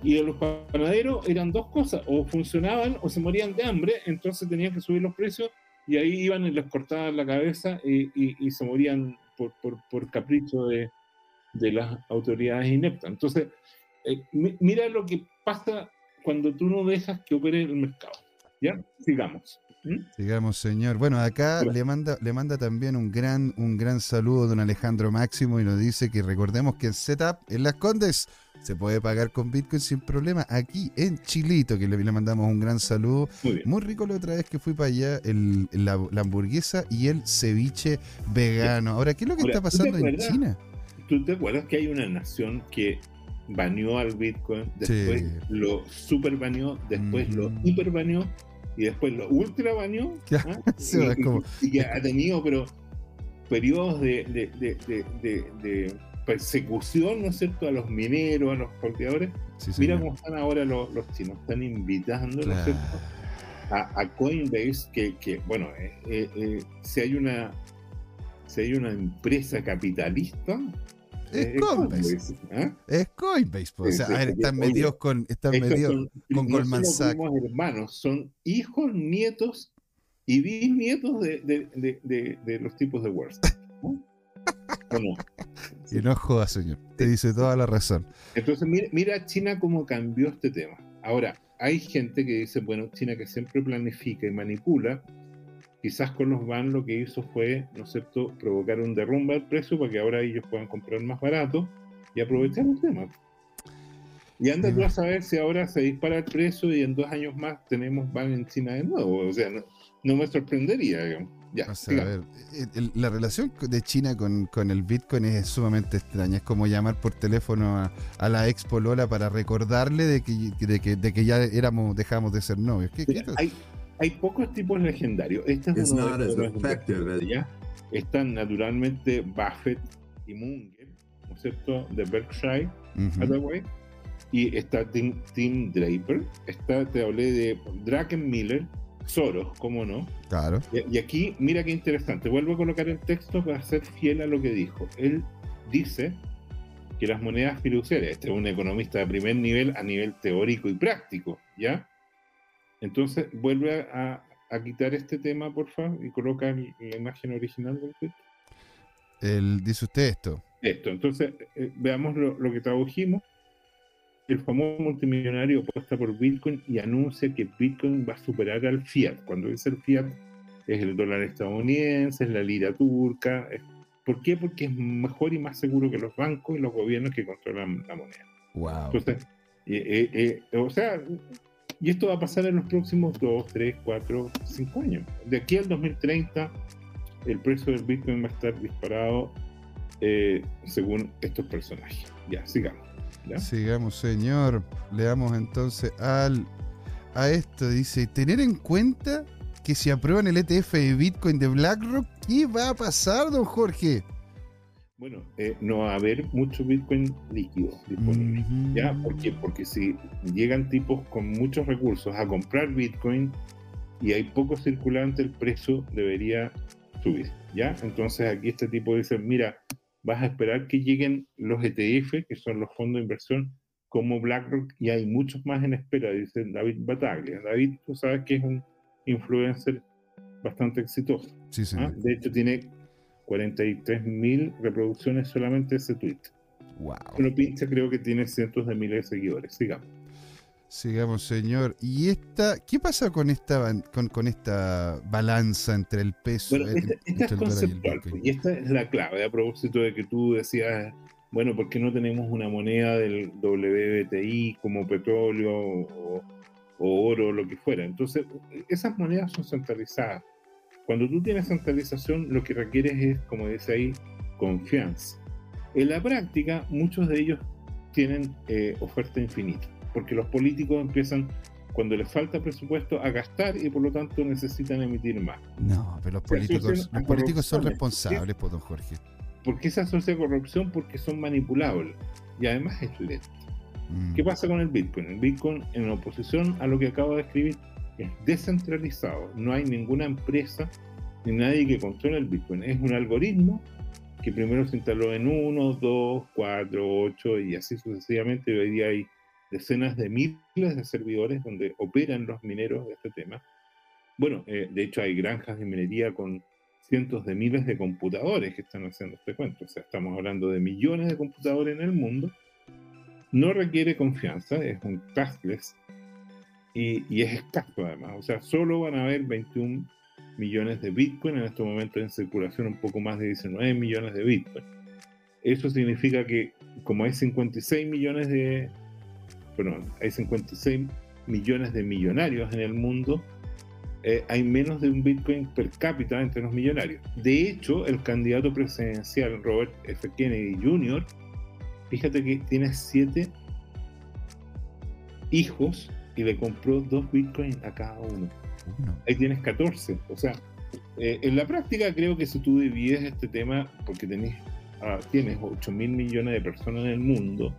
Y los panaderos eran dos cosas, o funcionaban o se morían de hambre, entonces tenían que subir los precios y ahí iban y les cortaban la cabeza y, y, se morían por, por, por capricho de, de, las autoridades ineptas. Entonces, eh, mira lo que pasa cuando tú no dejas que opere el mercado. ¿Ya? Sigamos. ¿Mm? Sigamos, señor. Bueno, acá le manda, le manda también un gran, un gran saludo don Alejandro Máximo y nos dice que recordemos que en Setup, en Las Condes, se puede pagar con Bitcoin sin problema. Aquí en Chilito, que le, le mandamos un gran saludo. Muy, rico la otra vez que fui para allá, el, la, hamburguesa y el ceviche vegano. Ahora, ¿qué es lo que está pasando en China? ¿Tú te acuerdas que hay una nación que baneó al Bitcoin, después lo super baneó, después lo mm. hiper baneó y después lo ultra baneó. ¿ah? y, que ha tenido pero periodos de, de, persecución, ¿no es cierto?, a los mineros, a los cultivadores. Mira cómo están ahora los, chinos, están invitando, ¿no es cierto?, a, Coinbase, que, que bueno, eh, eh, eh, si hay una si hay una empresa capitalista, es Coinbase. ¿eh? Es Coinbase. Pues, o sea, están metidos con, están metidos con Goldman Sachs. hermanos, son hijos, nietos y bisnietos de, de, de, de los tipos de Worst. ¿no? Y no jodas, señor. Te dice toda la razón. Entonces, mira, mira China cómo cambió este tema. Ahora, hay gente que dice, bueno, China que siempre planifica y manipula, quizás con los van lo que hizo fue, ¿no es cierto?, provocar un derrumbe al precio para que ahora ellos puedan comprar más barato y aprovechar el tema. Y anda tú a saber si ahora se dispara el precio y en dos años más tenemos van en China de nuevo. O sea, no, me sorprendería, digamos. Ya, a ver, la relación de China con, con, el Bitcoin es sumamente extraña. Es como llamar por teléfono a, la Expo Lola para recordarle de que, de que, de que ya éramos, dejamos de ser novios. ¿Qué, qué hay pocos tipos legendarios. Este es uno de los ¿ya? Están naturalmente Buffett y Munger, ¿no es cierto? De Berkshire Hathaway. Y está Tim, Draper. Está, te hablé de Miller Soros, ¿cómo no? Claro. Y, aquí, mira qué interesante. Vuelvo a colocar el texto para ser fiel a lo que dijo. Él dice que las monedas fiduciarias, este es un economista de primer nivel a nivel teórico y práctico, ¿ya? Entonces, vuelve a, quitar este tema, por favor, y coloca la imagen original del tweet. El, dice usted esto. Esto, entonces, eh, veamos lo, que tradujimos. El famoso multimillonario apuesta por Bitcoin y anuncia que Bitcoin va a superar al fiat. Cuando dice el fiat, es el dólar estadounidense, es la lira turca. ¿Por qué? Porque es mejor y más seguro que los bancos y los gobiernos que controlan la moneda. Wow. Entonces, eh, eh, o sea, y esto va a pasar en los próximos 2, 3, 4, 5 años. De aquí al 2030, el precio del Bitcoin va a estar disparado eh, según estos personajes. Ya, sigamos. Sigamos, señor. Leamos entonces al, a esto. Dice, tener en cuenta que si aprueban el ETF de Bitcoin de BlackRock, ¿qué va a pasar, don Jorge? Bueno, eh, no va a haber mucho Bitcoin líquido disponible. ¿Ya? ¿Por qué? Porque si llegan tipos con muchos recursos a comprar Bitcoin y hay poco circulante, el precio debería subir. ¿Ya? Entonces aquí este tipo dice, mira, vas a esperar que lleguen los ETF, que son los fondos de inversión, como BlackRock, y hay muchos más en espera, dice David Bataglia. David, tú sabes que es un influencer bastante exitoso. Sí, sí. ¿ah? De hecho, tiene 43.000 reproducciones solamente ese tweet. Wow. Uno pincha, creo que tiene cientos de miles de seguidores. Sigamos. Sigamos, señor. ¿Y esta, qué pasa con esta, con, con esta balanza entre el peso bueno, esta, esta es conceptual, y, esta es la clave a propósito de que tú decías, bueno, ¿por qué no tenemos una moneda del WBTI como petróleo o, o oro o lo que fuera? Entonces, esas monedas son centralizadas cuando tú tienes centralización, lo que requieres es, como dice ahí, confianza. En la práctica, muchos de ellos tienen eh, oferta infinita, porque los políticos empiezan, cuando les falta presupuesto, a gastar y por lo tanto necesitan emitir más. No, pero los políticos, los políticos son responsables, por don Jorge. ¿Por qué se asocia corrupción? Porque son manipulables y además es lento. Mm. ¿Qué pasa con el Bitcoin? El Bitcoin, en oposición a lo que acabo de escribir, es descentralizado, no hay ninguna empresa ni nadie que controle el Bitcoin. Es un algoritmo que primero se instaló en 1, 2, 4, 8 y así sucesivamente. Hoy día hay decenas de miles de servidores donde operan los mineros de este tema. Bueno, eh, de hecho hay granjas de minería con cientos de miles de computadores que están haciendo este cuento. O sea, estamos hablando de millones de computadores en el mundo. No requiere confianza, es un cashless y, es escaso además. O sea, solo van a haber 21 millones de Bitcoin en este momento en circulación, un poco más de 19 millones de Bitcoin. Eso significa que como hay 56 millones de, perdón, hay 56 millones de millonarios en el mundo, eh, hay menos de un Bitcoin per cápita entre los millonarios. De hecho, el candidato presidencial Robert F. Kennedy Jr., fíjate que tiene siete hijos y le compró dos bitcoins a cada uno. Ahí tienes 14. O sea, eh, en la práctica creo que si tú divides este tema, porque tenés, ah, tienes 8 mil millones de personas en el mundo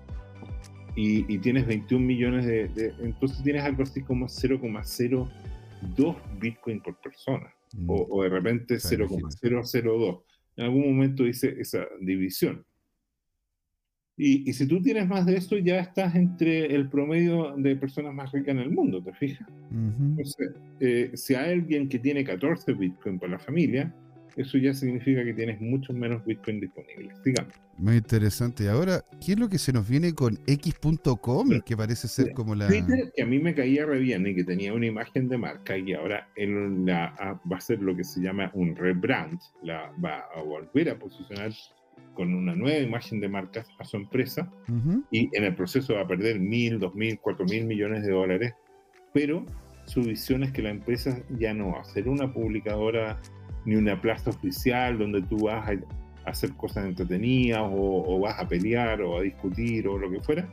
y, tienes 21 millones de, Entonces tienes algo así como 0,02 bitcoin por persona. Mm. O, de repente 0,002. En algún momento dice esa división. Y, si tú tienes más de eso, ya estás entre el promedio de personas más ricas en el mundo, ¿te fijas? Eh, si hay alguien que tiene 14 Bitcoin por la familia, eso ya significa que tienes muchos menos Bitcoin disponibles. Digamos. Muy interesante. Y ahora, ¿qué es lo que se nos viene con X.com? que parece ser como la. Twitter, que a mí me caía re bien y que tenía una imagen de marca, y ahora él la, va a ser lo que se llama un rebrand, la va a volver a posicionar con una nueva imagen de marca a su empresa y en el proceso va a perder mil, dos mil, cuatro mil millones de dólares, pero su visión es que la empresa ya no va a ser una publicadora ni una plaza oficial donde tú vas a hacer cosas entretenidas o, vas a pelear o a discutir o lo que fuera,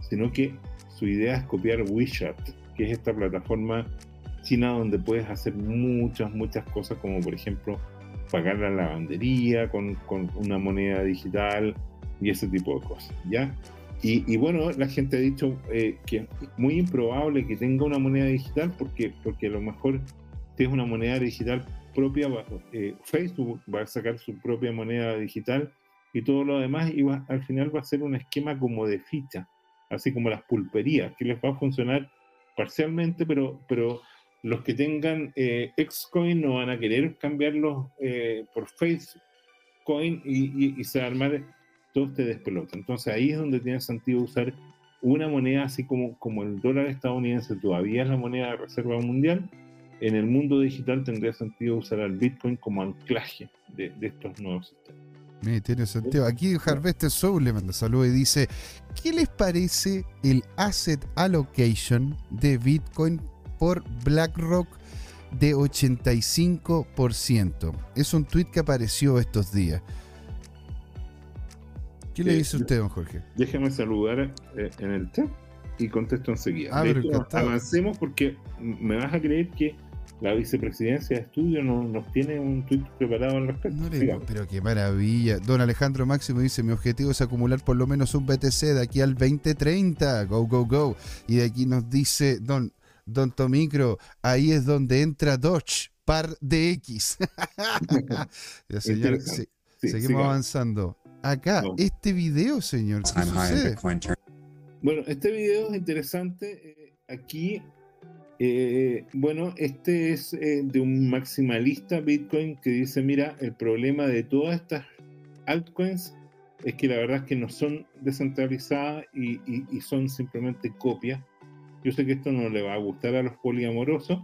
sino que su idea es copiar WeChat, que es esta plataforma china donde puedes hacer muchas, muchas cosas como por ejemplo pagar la lavandería con, con una moneda digital y ese tipo de cosas, ¿ya? Y, y bueno, la gente ha dicho eh, que es muy improbable que tenga una moneda digital porque, porque a lo mejor si es una moneda digital propia, eh, Facebook va a sacar su propia moneda digital y todo lo demás y al final va a ser un esquema como de ficha, así como las pulperías, que les va a funcionar parcialmente, pero, pero los que tengan eh, Xcoin no van a querer cambiarlos eh, por Facecoin y, y, se va a armar todo este despelote. Entonces ahí es donde tiene sentido usar una moneda así como, como el dólar estadounidense todavía es la moneda de reserva mundial. En el mundo digital tendría sentido usar al Bitcoin como anclaje de, estos nuevos sistemas. tiene sentido. Aquí Harvester Soul le manda saludos y dice: ¿Qué les parece el asset allocation de Bitcoin por BlackRock de 85%. Es un tweet que apareció estos días. ¿Qué le eh, dice usted, don Jorge? Déjame saludar eh, en el chat y contesto enseguida. Ah, avancemos porque me vas a creer que la vicepresidencia de estudio nos, tiene un tweet preparado al respecto. pero qué maravilla. Don Alejandro Máximo dice, mi objetivo es acumular por lo menos un BTC de aquí al 2030. Go, go, go. Y de aquí nos dice don Don Tomicro, ahí es donde entra Dodge, par de X. señor, seguimos avanzando. Acá, este video, señor, Bueno, este video es interesante. Eh, aquí, eh, bueno, este es eh, de un maximalista Bitcoin que dice, mira, el problema de todas estas altcoins es que la verdad es que no son descentralizadas y son simplemente copias yo sé que esto no le va a gustar a los poliamorosos,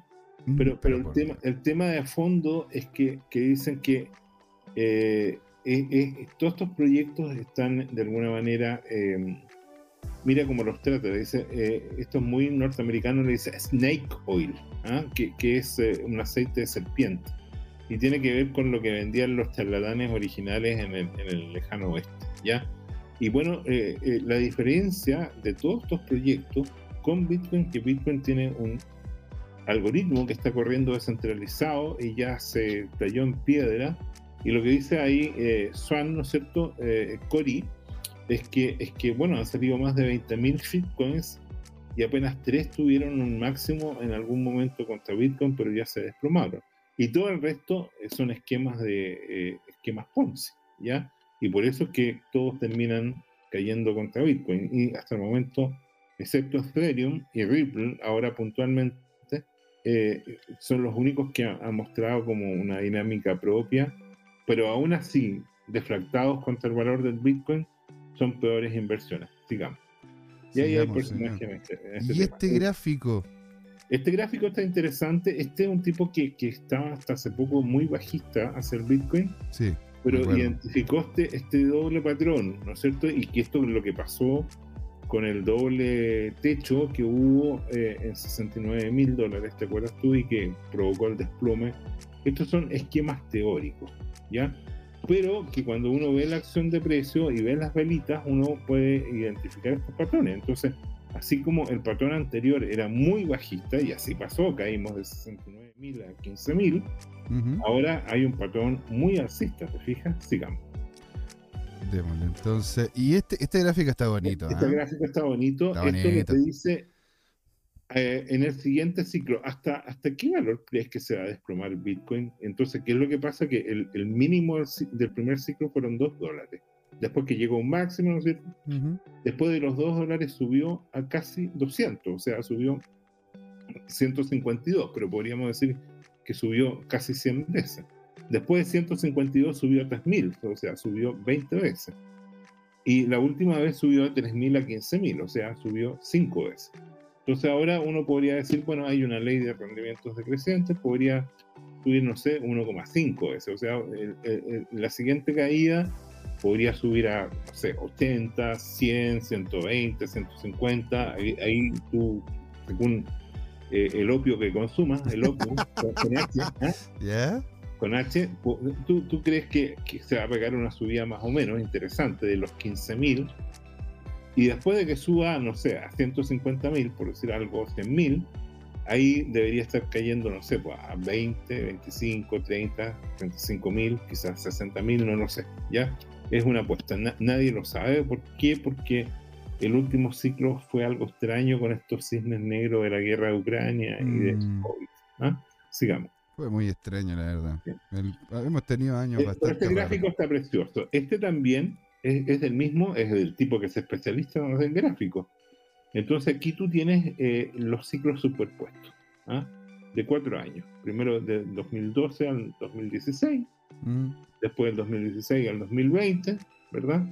mm, pero, pero, el, tema, el tema de fondo es que, que dicen que eh, todos estos proyectos están de alguna manera, em, mira cómo los trata, dice, eh, esto es muy norteamericano, le dice snake oil, ¿ah? que, que, es eh, un aceite de serpiente, y tiene que ver con lo que vendían los charlatanes originales en el, en el lejano oeste, ¿ya? Y bueno, la diferencia de todos estos proyectos con Bitcoin, que Bitcoin tiene un algoritmo que está corriendo descentralizado y ya se talló en piedra. Y lo que dice ahí eh, Swan, ¿no es cierto? Eh, Cory, es que, es que, bueno, han salido más de 20.000 Bitcoins y apenas tres tuvieron un máximo en algún momento contra Bitcoin, pero ya se desplomaron. Y todo el resto eh, son esquemas de eh, esquemas Ponzi, ¿ya? Y por eso es que todos terminan cayendo contra Bitcoin. Y hasta el momento excepto Ethereum y Ripple, ahora puntualmente, eh, son los únicos que han mostrado como una dinámica propia, pero aún así, defractados contra el valor del Bitcoin, son peores inversiones, digamos. Y ahí hay personajes este, este Y este gráfico, Este gráfico está interesante. Este es un tipo que, que estaba hasta hace poco muy bajista hacia el Bitcoin. Sí. Pero Recuerdo. identificó este, este doble patrón, ¿no es cierto? Y que esto es lo que pasó con el doble techo que hubo eh, en 69 mil dólares, ¿te acuerdas tú? Y que provocó el desplome. Estos son esquemas teóricos, ¿ya? Pero que cuando uno ve la acción de precio y ve las velitas, uno puede identificar estos patrones. Entonces, así como el patrón anterior era muy bajista, y así pasó, caímos de 69 mil a 15 mil, ahora hay un patrón muy alcista, ¿te fijas? Sigamos. Démosle, entonces. Y este, este gráfico está bonito. Este ¿ah? gráfico está bonito. Está Esto bonito. lo que dice eh, en el siguiente ciclo, ¿hasta, ¿hasta qué valor crees que se va a desplomar Bitcoin? Entonces, ¿qué es lo que pasa? Que el, el mínimo del, primer ciclo fueron 2 dólares. Después que llegó un máximo, ¿no es cierto? Después de los 2 dólares subió a casi 200, o sea, subió 152, pero podríamos decir que subió casi 100 veces. Después de 152 subió a 3000, o sea, subió 20 veces. Y la última vez subió de 3000 a 15000, o sea, subió 5 veces. Entonces ahora uno podría decir, bueno, hay una ley de rendimientos decrecientes, podría subir, no sé, 1,5 veces. O sea, el- el- el- la siguiente caída podría subir a, no sé, 80, 100, 120, 150. Ahí, ahí tú, según eh, el opio que consumas, el opio con, con H, ¿ah? ¿Ya? Con H, ¿tú, tú crees que, que se va a pegar una subida más o menos interesante de los 15.000 y después de que suba, no sé, a 150.000, por decir algo, 100.000, ahí debería estar cayendo, no sé, pues, a 20, 25, 30, 35.000, quizás 60.000, no lo sé, ¿ya? Es una apuesta, Na- nadie lo sabe. ¿Por qué? Porque el último ciclo fue algo extraño con estos cisnes negros de la guerra de Ucrania y de Mm. COVID. ¿ah? Sigamos. Fue muy extraño, la verdad. El- hemos tenido años Eh, bastante este gráfico raros. está precioso. Este también es, es del mismo, es del tipo que es especialista en el gráfico. Entonces aquí tú tienes eh, los ciclos superpuestos, ¿ah? de cuatro años. Primero del 2012 al 2016, Mm. después del 2016 al 2020, ¿verdad?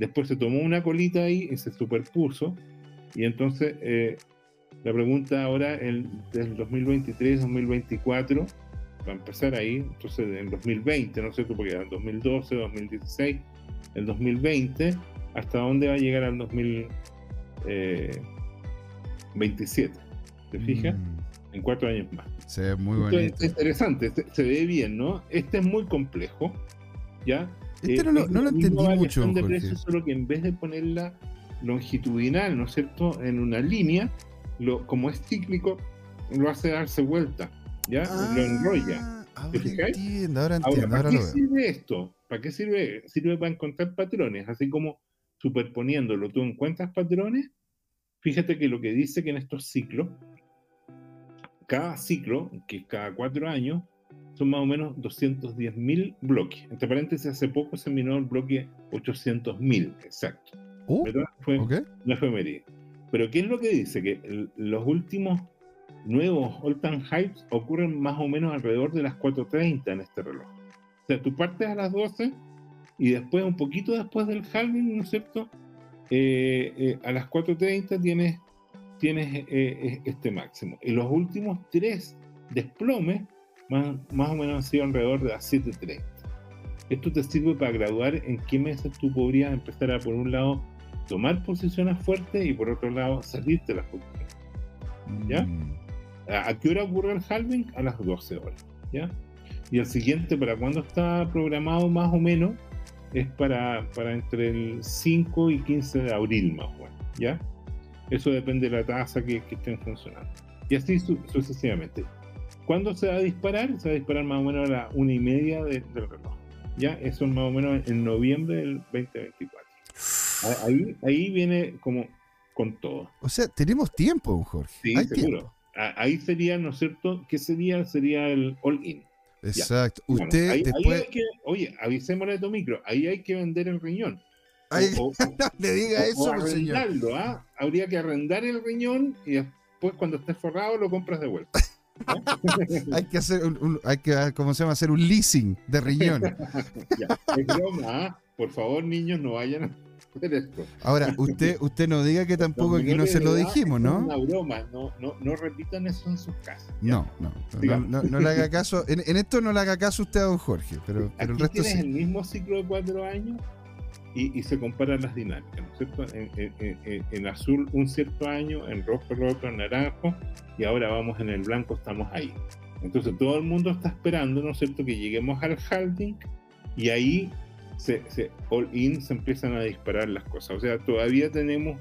Después se tomó una colita ahí y se superpuso. Y entonces eh, la pregunta ahora, el, del 2023-2024, va a empezar ahí, entonces en 2020, ¿no es cierto? Porque era el 2012, 2016, el 2020, ¿hasta dónde va a llegar al 2027? ¿Te fijas? Mm. En cuatro años más. Se ve muy bonito. es interesante, se, se ve bien, ¿no? Este es muy complejo, ¿ya? Este Eh, no lo, no lo entendí mucho, de Jorge. precios, solo que en vez de ponerla longitudinal, ¿no es cierto?, en una línea, lo, como es cíclico, lo hace darse vuelta, ¿ya? lo enrolla. Ah, Ahora entiendo, ahora Ahora, entiendo, ¿para ahora qué lo sirve esto? ¿Para qué sirve? Sirve para encontrar patrones, así como superponiéndolo, tú encuentras patrones. Fíjate que lo que dice que en estos ciclos, cada ciclo, que es cada cuatro años, son más o menos 210.000 bloques. Entre paréntesis, hace poco se minó el bloque 800.000, exacto. Uh. Fue ok. una efeméride. Pero ¿qué es lo que dice? Que los últimos nuevos all-time highs ocurren más o menos alrededor de las 4.30 en este reloj. O sea, tú partes a las 12 y después, un poquito después del halving, ¿no es cierto? Eh, eh, a las 4.30 tienes, tienes eh, eh, este máximo. Y los últimos tres desplomes, más, más o menos han sido alrededor de las 7.30. Esto te sirve para graduar en qué meses tú podrías empezar a, por un lado, tomar posiciones fuertes y por otro lado, salirte de las posiciones. ¿Ya? Mm. ¿A qué hora ocurre el halving? A las 12 horas. ¿ya? Y el siguiente, ¿para cuándo está programado más o menos? Es para, para entre el 5 y 15 de abril más o menos. ¿ya? Eso depende de la tasa que, que estén funcionando. Y así su- sucesivamente. ¿Cuándo se va a disparar? Se va a disparar más o menos a la una y media de- del reloj. ¿ya? Eso es más o menos en noviembre del 2024. A- Ahí, ahí viene como con todo. O sea, tenemos tiempo, Jorge. Sí, Hay seguro. tiempo. Ahí sería, ¿no es cierto? ¿Qué sería? Sería el all-in. Exacto. Usted ahí después. hay que, oye, avisémosle a tu micro, ahí hay que vender el riñón. O- o, o- no le diga o eso, pues, señor. arrendarlo, ¿ah? Habría que arrendar el riñón y después cuando esté forrado lo compras de vuelta. Hay que hacer un, un- hay que, ¿cómo se llama? Hacer un leasing de riñón. Ya, es broma, ¿ah? Por favor, niños, no vayan a, Ahora, usted, usted no diga que tampoco aquí no se lo dijimos, ¿no? Es una broma, no, no, no repitan eso en sus casas. No, no, no, no, le haga caso, en, esto no le haga caso usted a don Jorge, pero, pero el resto tienes el mismo ciclo de cuatro años y, y, se comparan las dinámicas, ¿no es cierto? En, en, en, azul un cierto año, en rojo el otro, en naranjo, y ahora vamos en el blanco, estamos ahí. Entonces todo el mundo está esperando, ¿no es cierto?, que lleguemos al halving y ahí se, se, all in se empiezan a disparar las cosas. O sea, todavía tenemos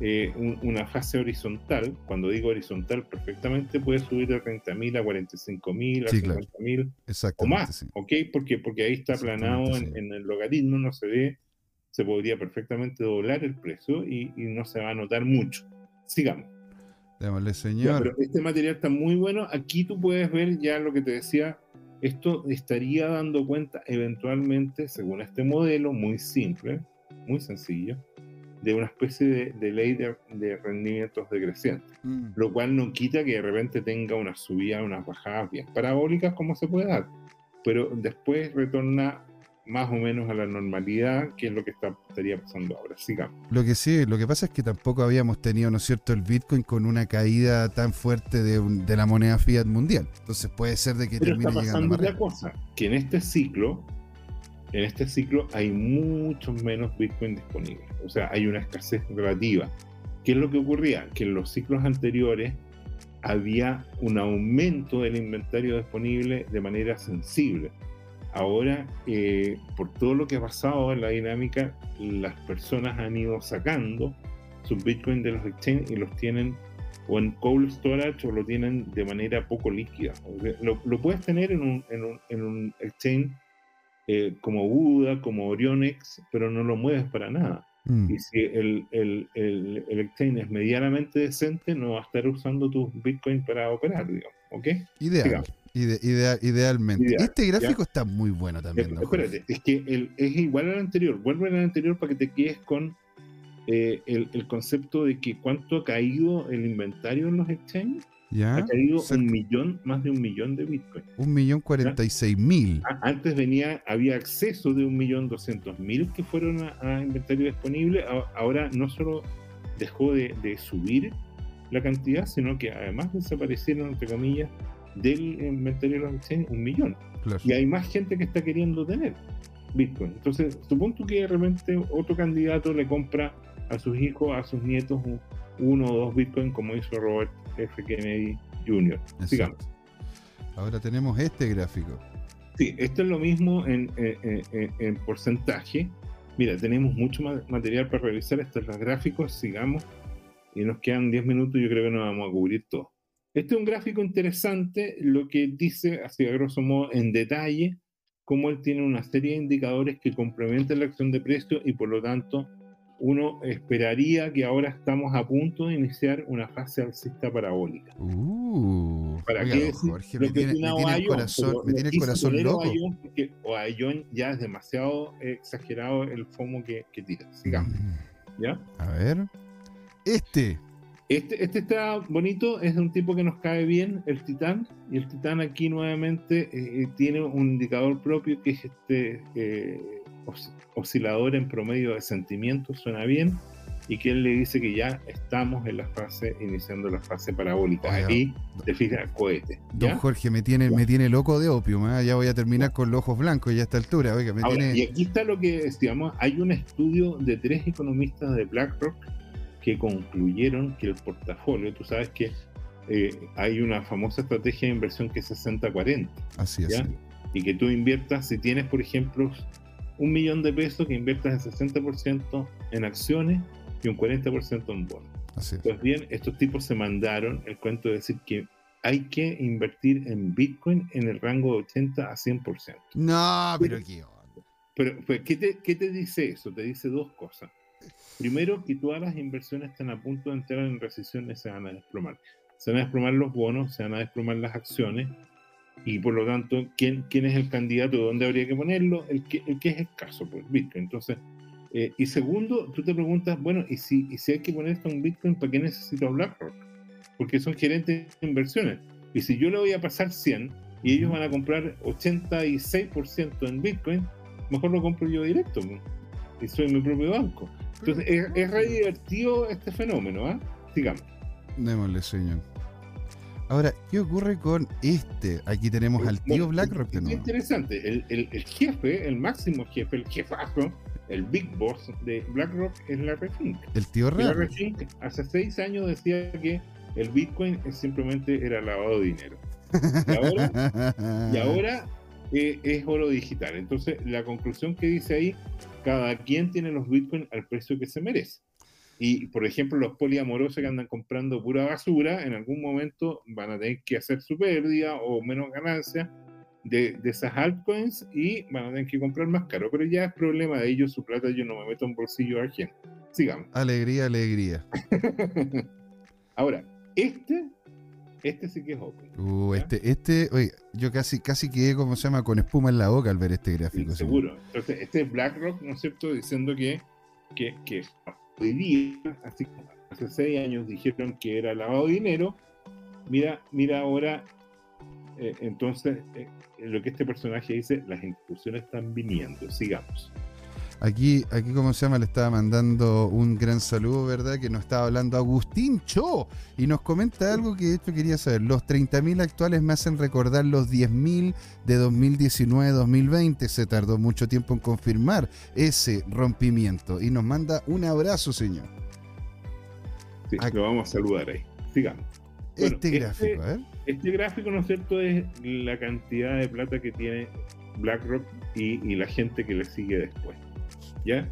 eh, una fase horizontal. Cuando digo horizontal, perfectamente puede subir de 30.000 a 45.000, a sí, 50.000 o más. Sí. ¿Ok? Porque, porque ahí está aplanado en, en, el logaritmo, no se ve, se podría perfectamente doblar el precio y, y no se va a notar mucho. Sigamos. Démosle, señor. pero este material está muy bueno. Aquí tú puedes ver ya lo que te decía. Esto estaría dando cuenta eventualmente, según este modelo, muy simple, muy sencillo, de una especie de, de ley de, de, rendimientos decrecientes. Mm. Lo cual no quita que de repente tenga una subida, unas bajadas bien parabólicas, como se puede dar. Pero después retorna más o menos a la normalidad, que es lo que está, estaría pasando ahora. Sigamos. Lo que sí, lo que pasa es que tampoco habíamos tenido, ¿no es cierto?, el Bitcoin con una caída tan fuerte de, de la moneda fiat mundial. Entonces puede ser de que Pero termine está pasando llegando más cosa, que en este ciclo, en este ciclo hay muchos menos Bitcoin disponibles. O sea, hay una escasez relativa. ¿Qué es lo que ocurría? Que en los ciclos anteriores había un aumento del inventario disponible de manera sensible ahora, eh, por todo lo que ha pasado en la dinámica, las personas han ido sacando sus bitcoins de los exchanges y los tienen o en cold storage o lo tienen de manera poco líquida. Lo, lo puedes tener en un, en un, en un exchange eh, como Buda, como Orionex, pero no lo mueves para nada. Mm. Y si el, el, el, el, exchange es medianamente decente, no va a estar usando tus bitcoins para operar, digamos. ¿Ok? Ideal idealmente. este gráfico está muy bueno también. espérate, es que el, es igual al anterior. Vuelve al anterior para que te quedes con eh, el, el, concepto de que cuánto ha caído el inventario en los exchanges. ¿Ya? Ha caído un millón, más de un millón de Bitcoin. Un millón cuarenta y seis mil. Antes venía, había acceso de un millón doscientos mil que fueron a, a, inventario disponible. Ahora no solo dejó de, de subir la cantidad, sino que además desaparecieron, entre comillas, del inventario de los exchanges un millón. Y hay más gente que está queriendo tener Bitcoin. Entonces, supongo que de repente otro candidato le compra a sus hijos, a sus nietos, uno o dos Bitcoin, como hizo Robert F. Kennedy Jr. Sigamos. Ahora tenemos este gráfico. Sí, esto es lo mismo en, en, en, en porcentaje. Mira, tenemos mucho material para revisar. Estos son los gráficos. Sigamos. Y nos quedan 10 minutos. Yo creo que nos vamos a cubrir todo. Este es un gráfico interesante, lo que dice, así a grosso modo, en detalle, cómo él tiene una serie de indicadores que complementan la acción de precio y por lo tanto uno esperaría que ahora estamos a punto de iniciar una fase alcista parabólica. Uh, ¿Para qué Jorge, me, tiene, me tiene, el corazón, me tiene el corazón loco. porque Ayón ya es demasiado exagerado el FOMO que, que tira. Sigamos. Mm. ¿Ya? A ver. Este. Este, este está bonito, es de un tipo que nos cae bien, el Titán, y el Titán aquí nuevamente eh, eh tiene un indicador propio que es este eh, oscilador en promedio de sentimientos, suena bien, y que él le dice que ya estamos en la fase, iniciando la fase parabólica. Oiga, Aquí te fijas, cohete. ¿ya? Don Jorge, me tiene, me tiene loco de opio, ¿eh? ya voy a terminar con los ojos blancos ya a esta altura. Oiga, me Ahora, tiene... Y aquí está lo que decíamos, hay un estudio de tres economistas de BlackRock que concluyeron que el portafolio, tú sabes que eh, hay una famosa estrategia de inversión que es 60-40. Así es. Y que tú inviertas, si tienes, por ejemplo, un millón de pesos, que inviertas el 60% en acciones y un 40% en bonos. Así es. Pues bien, estos tipos se mandaron el cuento de decir que hay que invertir en Bitcoin en el rango de 80 a 100%. No, pero qué onda. Pero, pues, ¿qué, te, ¿qué te dice eso? Te dice dos cosas. Primero, que todas las inversiones están a punto de entrar en recesión y se van a desplomar. Se van a desplomar los bonos, se van a desplomar las acciones y por lo tanto, ¿quién, quién es el candidato? ¿Dónde habría que ponerlo? El que, el que es escaso, pues Bitcoin. Entonces, eh, y segundo, tú te preguntas, bueno, ¿y si, y si hay que poner esto en Bitcoin, ¿para qué necesito BlackRock? Porque son gerentes de inversiones. Y si yo le voy a pasar 100 y ellos van a comprar 86% en Bitcoin, mejor lo compro yo directo. y soy mi propio banco. Entonces, es, es re divertido este fenómeno, ¿ah? Sigamos. Démosle, señor. Ahora, ¿qué ocurre con este? Aquí tenemos al tío Bueno, BlackRock de es interesante. El, el- el jefe, el máximo jefe, el jefazo, el big boss de BlackRock es Larry Fink. El tío Larry. Fink hace seis años decía que el Bitcoin simplemente era lavado de dinero. Y ahora, y ahora eh, es oro digital. Entonces, la conclusión que dice ahí, cada quien tiene los Bitcoin al precio que se merece. Y, por ejemplo, los poliamorosos que andan comprando pura basura, en algún momento van a tener que hacer su pérdida o menos ganancia de, de esas altcoins y van a tener que comprar más caro. Pero ya es problema de ellos, su plata yo no me meto en bolsillo ajeno. Sigamos. Alegría, alegría. Ahora, este, este sí que es open. Uh, este, este, oye, yo casi, casi quedé, como se llama, con espuma en la boca al ver este gráfico. seguro. Entonces, este es BlackRock, ¿no es cierto?, diciendo que, que, que hoy día, así como hace seis años dijeron que era lavado de dinero, mira, mira ahora, eh, entonces, eh, lo que este personaje dice, las instituciones están viniendo, sigamos. Aquí, aquí, como se llama, le estaba mandando un gran saludo, ¿verdad? Que nos estaba hablando Agustín Cho y nos comenta algo que de hecho quería saber. Los 30.000 actuales me hacen recordar los 10.000 de 2019-2020. Se tardó mucho tiempo en confirmar ese rompimiento y nos manda un abrazo, señor. Sí, Ac- lo vamos a saludar ahí, sigamos. Bueno, este este- gráfico, a ver. Este gráfico, ¿no es cierto?, es la cantidad de plata que tiene BlackRock y, y la gente que le sigue después. ¿Ya?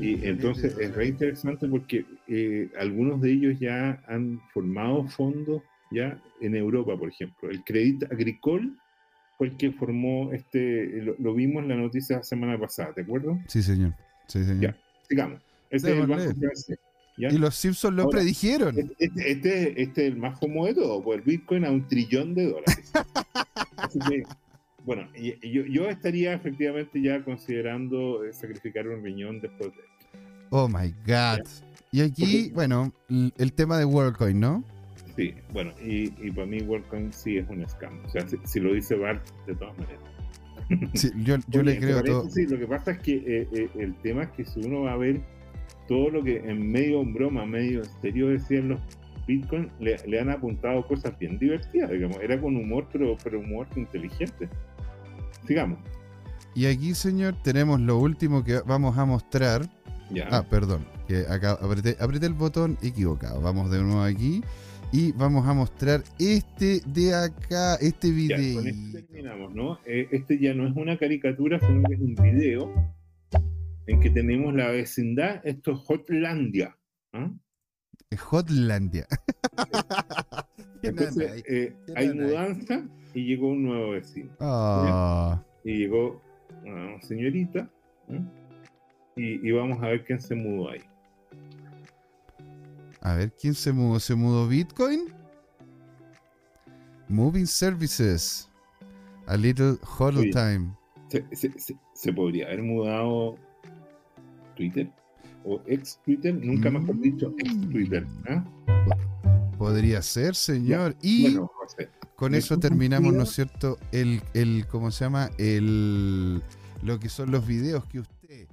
Y entonces es re interesante porque eh, algunos de ellos ya han formado fondos ya en Europa, por ejemplo. El Credit Agricole fue el que formó este, lo, lo vimos en la noticia la semana pasada, ¿te acuerdas? Sí, señor. Sí, señor. Ya. Sigamos. Este es el banco francés. ¿ya? Y los Simpsons lo Ahora, predijeron. Este, este, este- es el más famoso de todo, pues el Bitcoin a un trillón de dólares. Así que, bueno, yo, yo estaría efectivamente ya considerando eh, sacrificar un riñón después de Oh my God. Y aquí, bueno, el tema de WorldCoin, ¿no? Sí, bueno, y, y para mí WorldCoin sí es un scam. O sea, si, si lo dice Bart, de todas maneras. Sí, yo yo Oye, le creo todo. paréntesis, lo que pasa es que eh, eh, el tema es que si uno va a ver todo lo que en medio en broma, medio en serio decían los Bitcoin, le, le han apuntado cosas bien divertidas, digamos. Era con humor, pero, pero humor inteligente. Sigamos. Y aquí, señor, tenemos lo último que vamos a mostrar. Ya. Ah, perdón, que acá apreté, apreté el botón equivocado. Vamos de nuevo aquí y vamos a mostrar este de acá, este video. con esto terminamos, ¿no? Eh, este ya no es una caricatura, sino que es un video en que tenemos la vecindad, esto es Hotlandia. ¿ah? Hotlandia. Qué Entonces, eh, hay mudanza y llegó un nuevo vecino. Ah, Y llegó una señorita ¿eh? y, y vamos a ver quién se mudó ahí. a ver, ¿quién se mudó? ¿Se mudó Bitcoin? Moving Services. A little hodl Oye. time. ¿Se, se- se- se podría haber mudado Twitter? ¿O ex Twitter? Nunca mejor Mm. dicho, ex Twitter. ¿ah? Podría ser, señor. Y Bueno, José, con eso terminamos, ¿no es cierto? El, el, ¿cómo se llama? El, lo que son los videos que usted,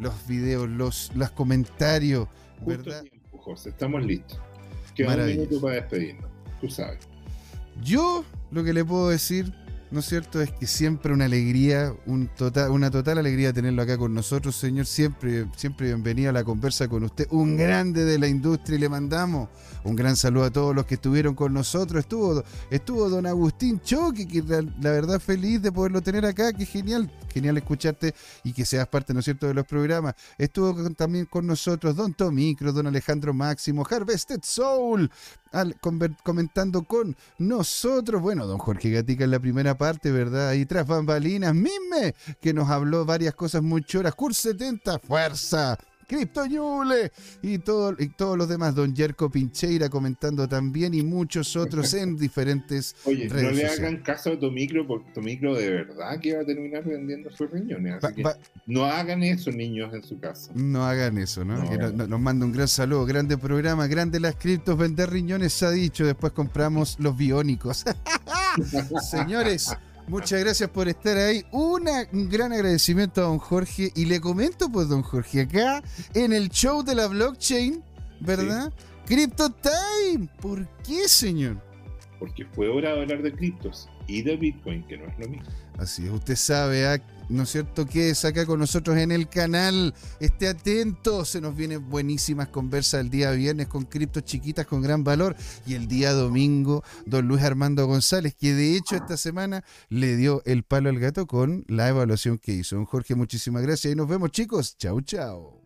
los videos, los, los comentarios, justo ¿verdad? tiempo, José, estamos listos. Queda un minuto para despedirnos. Tú sabes. Yo lo que le puedo decir, ¿no es cierto? Es que siempre una alegría, un total, una total alegría tenerlo acá con nosotros, señor. Siempre, siempre bienvenido a la conversa con usted. Un grande de la industria y le mandamos un gran saludo a todos los que estuvieron con nosotros. Estuvo, estuvo don Agustín Choque, que la, verdad feliz de poderlo tener acá. Que genial, genial escucharte y que seas parte, ¿no es cierto?, de los programas. Estuvo también con nosotros don Tomicro, don Alejandro Máximo, Harvested Soul, comentando con nosotros. Bueno, don Jorge Gatica en la primera parte, ¿verdad? Ahí tras bambalinas, Mime, que nos habló varias cosas muy choras. Curs 70, fuerza. Cristo Ñuble y, todo, y todos los demás, don Jerko Pincheira comentando también y muchos otros en diferentes Oye, no redes le sociales. hagan caso a Tomicro, porque Tomicro de verdad que va a terminar vendiendo sus riñones. Así que no hagan eso, niños, en su casa. no hagan eso, ¿no? No. Que no- no- nos manda un gran saludo, grande programa, grande las criptos, vender riñones se ha dicho, después compramos los biónicos. Señores, Muchas gracias por estar ahí. Una, un gran agradecimiento a don Jorge. Y le comento, pues, don Jorge, acá en el show de la blockchain, ¿verdad? Crypto Time. ¿Por qué, señor? Porque fue hora de hablar de criptos y de Bitcoin, que no es lo mismo. Así es, usted sabe, ¿ah? ¿no es cierto? Que es acá con nosotros en el canal. Esté atento, se nos vienen buenísimas conversas el día viernes con criptos chiquitas con gran valor. Y el día domingo, don Luis Armando González, que de hecho esta semana le dio el palo al gato con la evaluación que hizo. Don Jorge, muchísimas gracias y nos vemos, chicos. Chau, chau.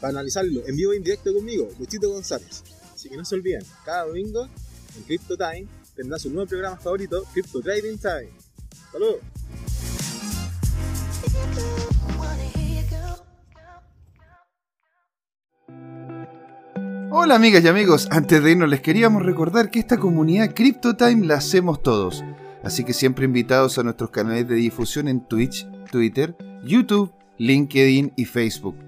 para analizarlo en vivo e indirecto conmigo, Luchito González. Así que no se olviden, cada domingo en Crypto Time tendrá su nuevo programa favorito, Crypto Trading Time. ¡Saludos! Hola amigas y amigos, antes de irnos les queríamos recordar que esta comunidad CryptoTime la hacemos todos, así que siempre invitados a nuestros canales de difusión en Twitch, Twitter, YouTube, LinkedIn y Facebook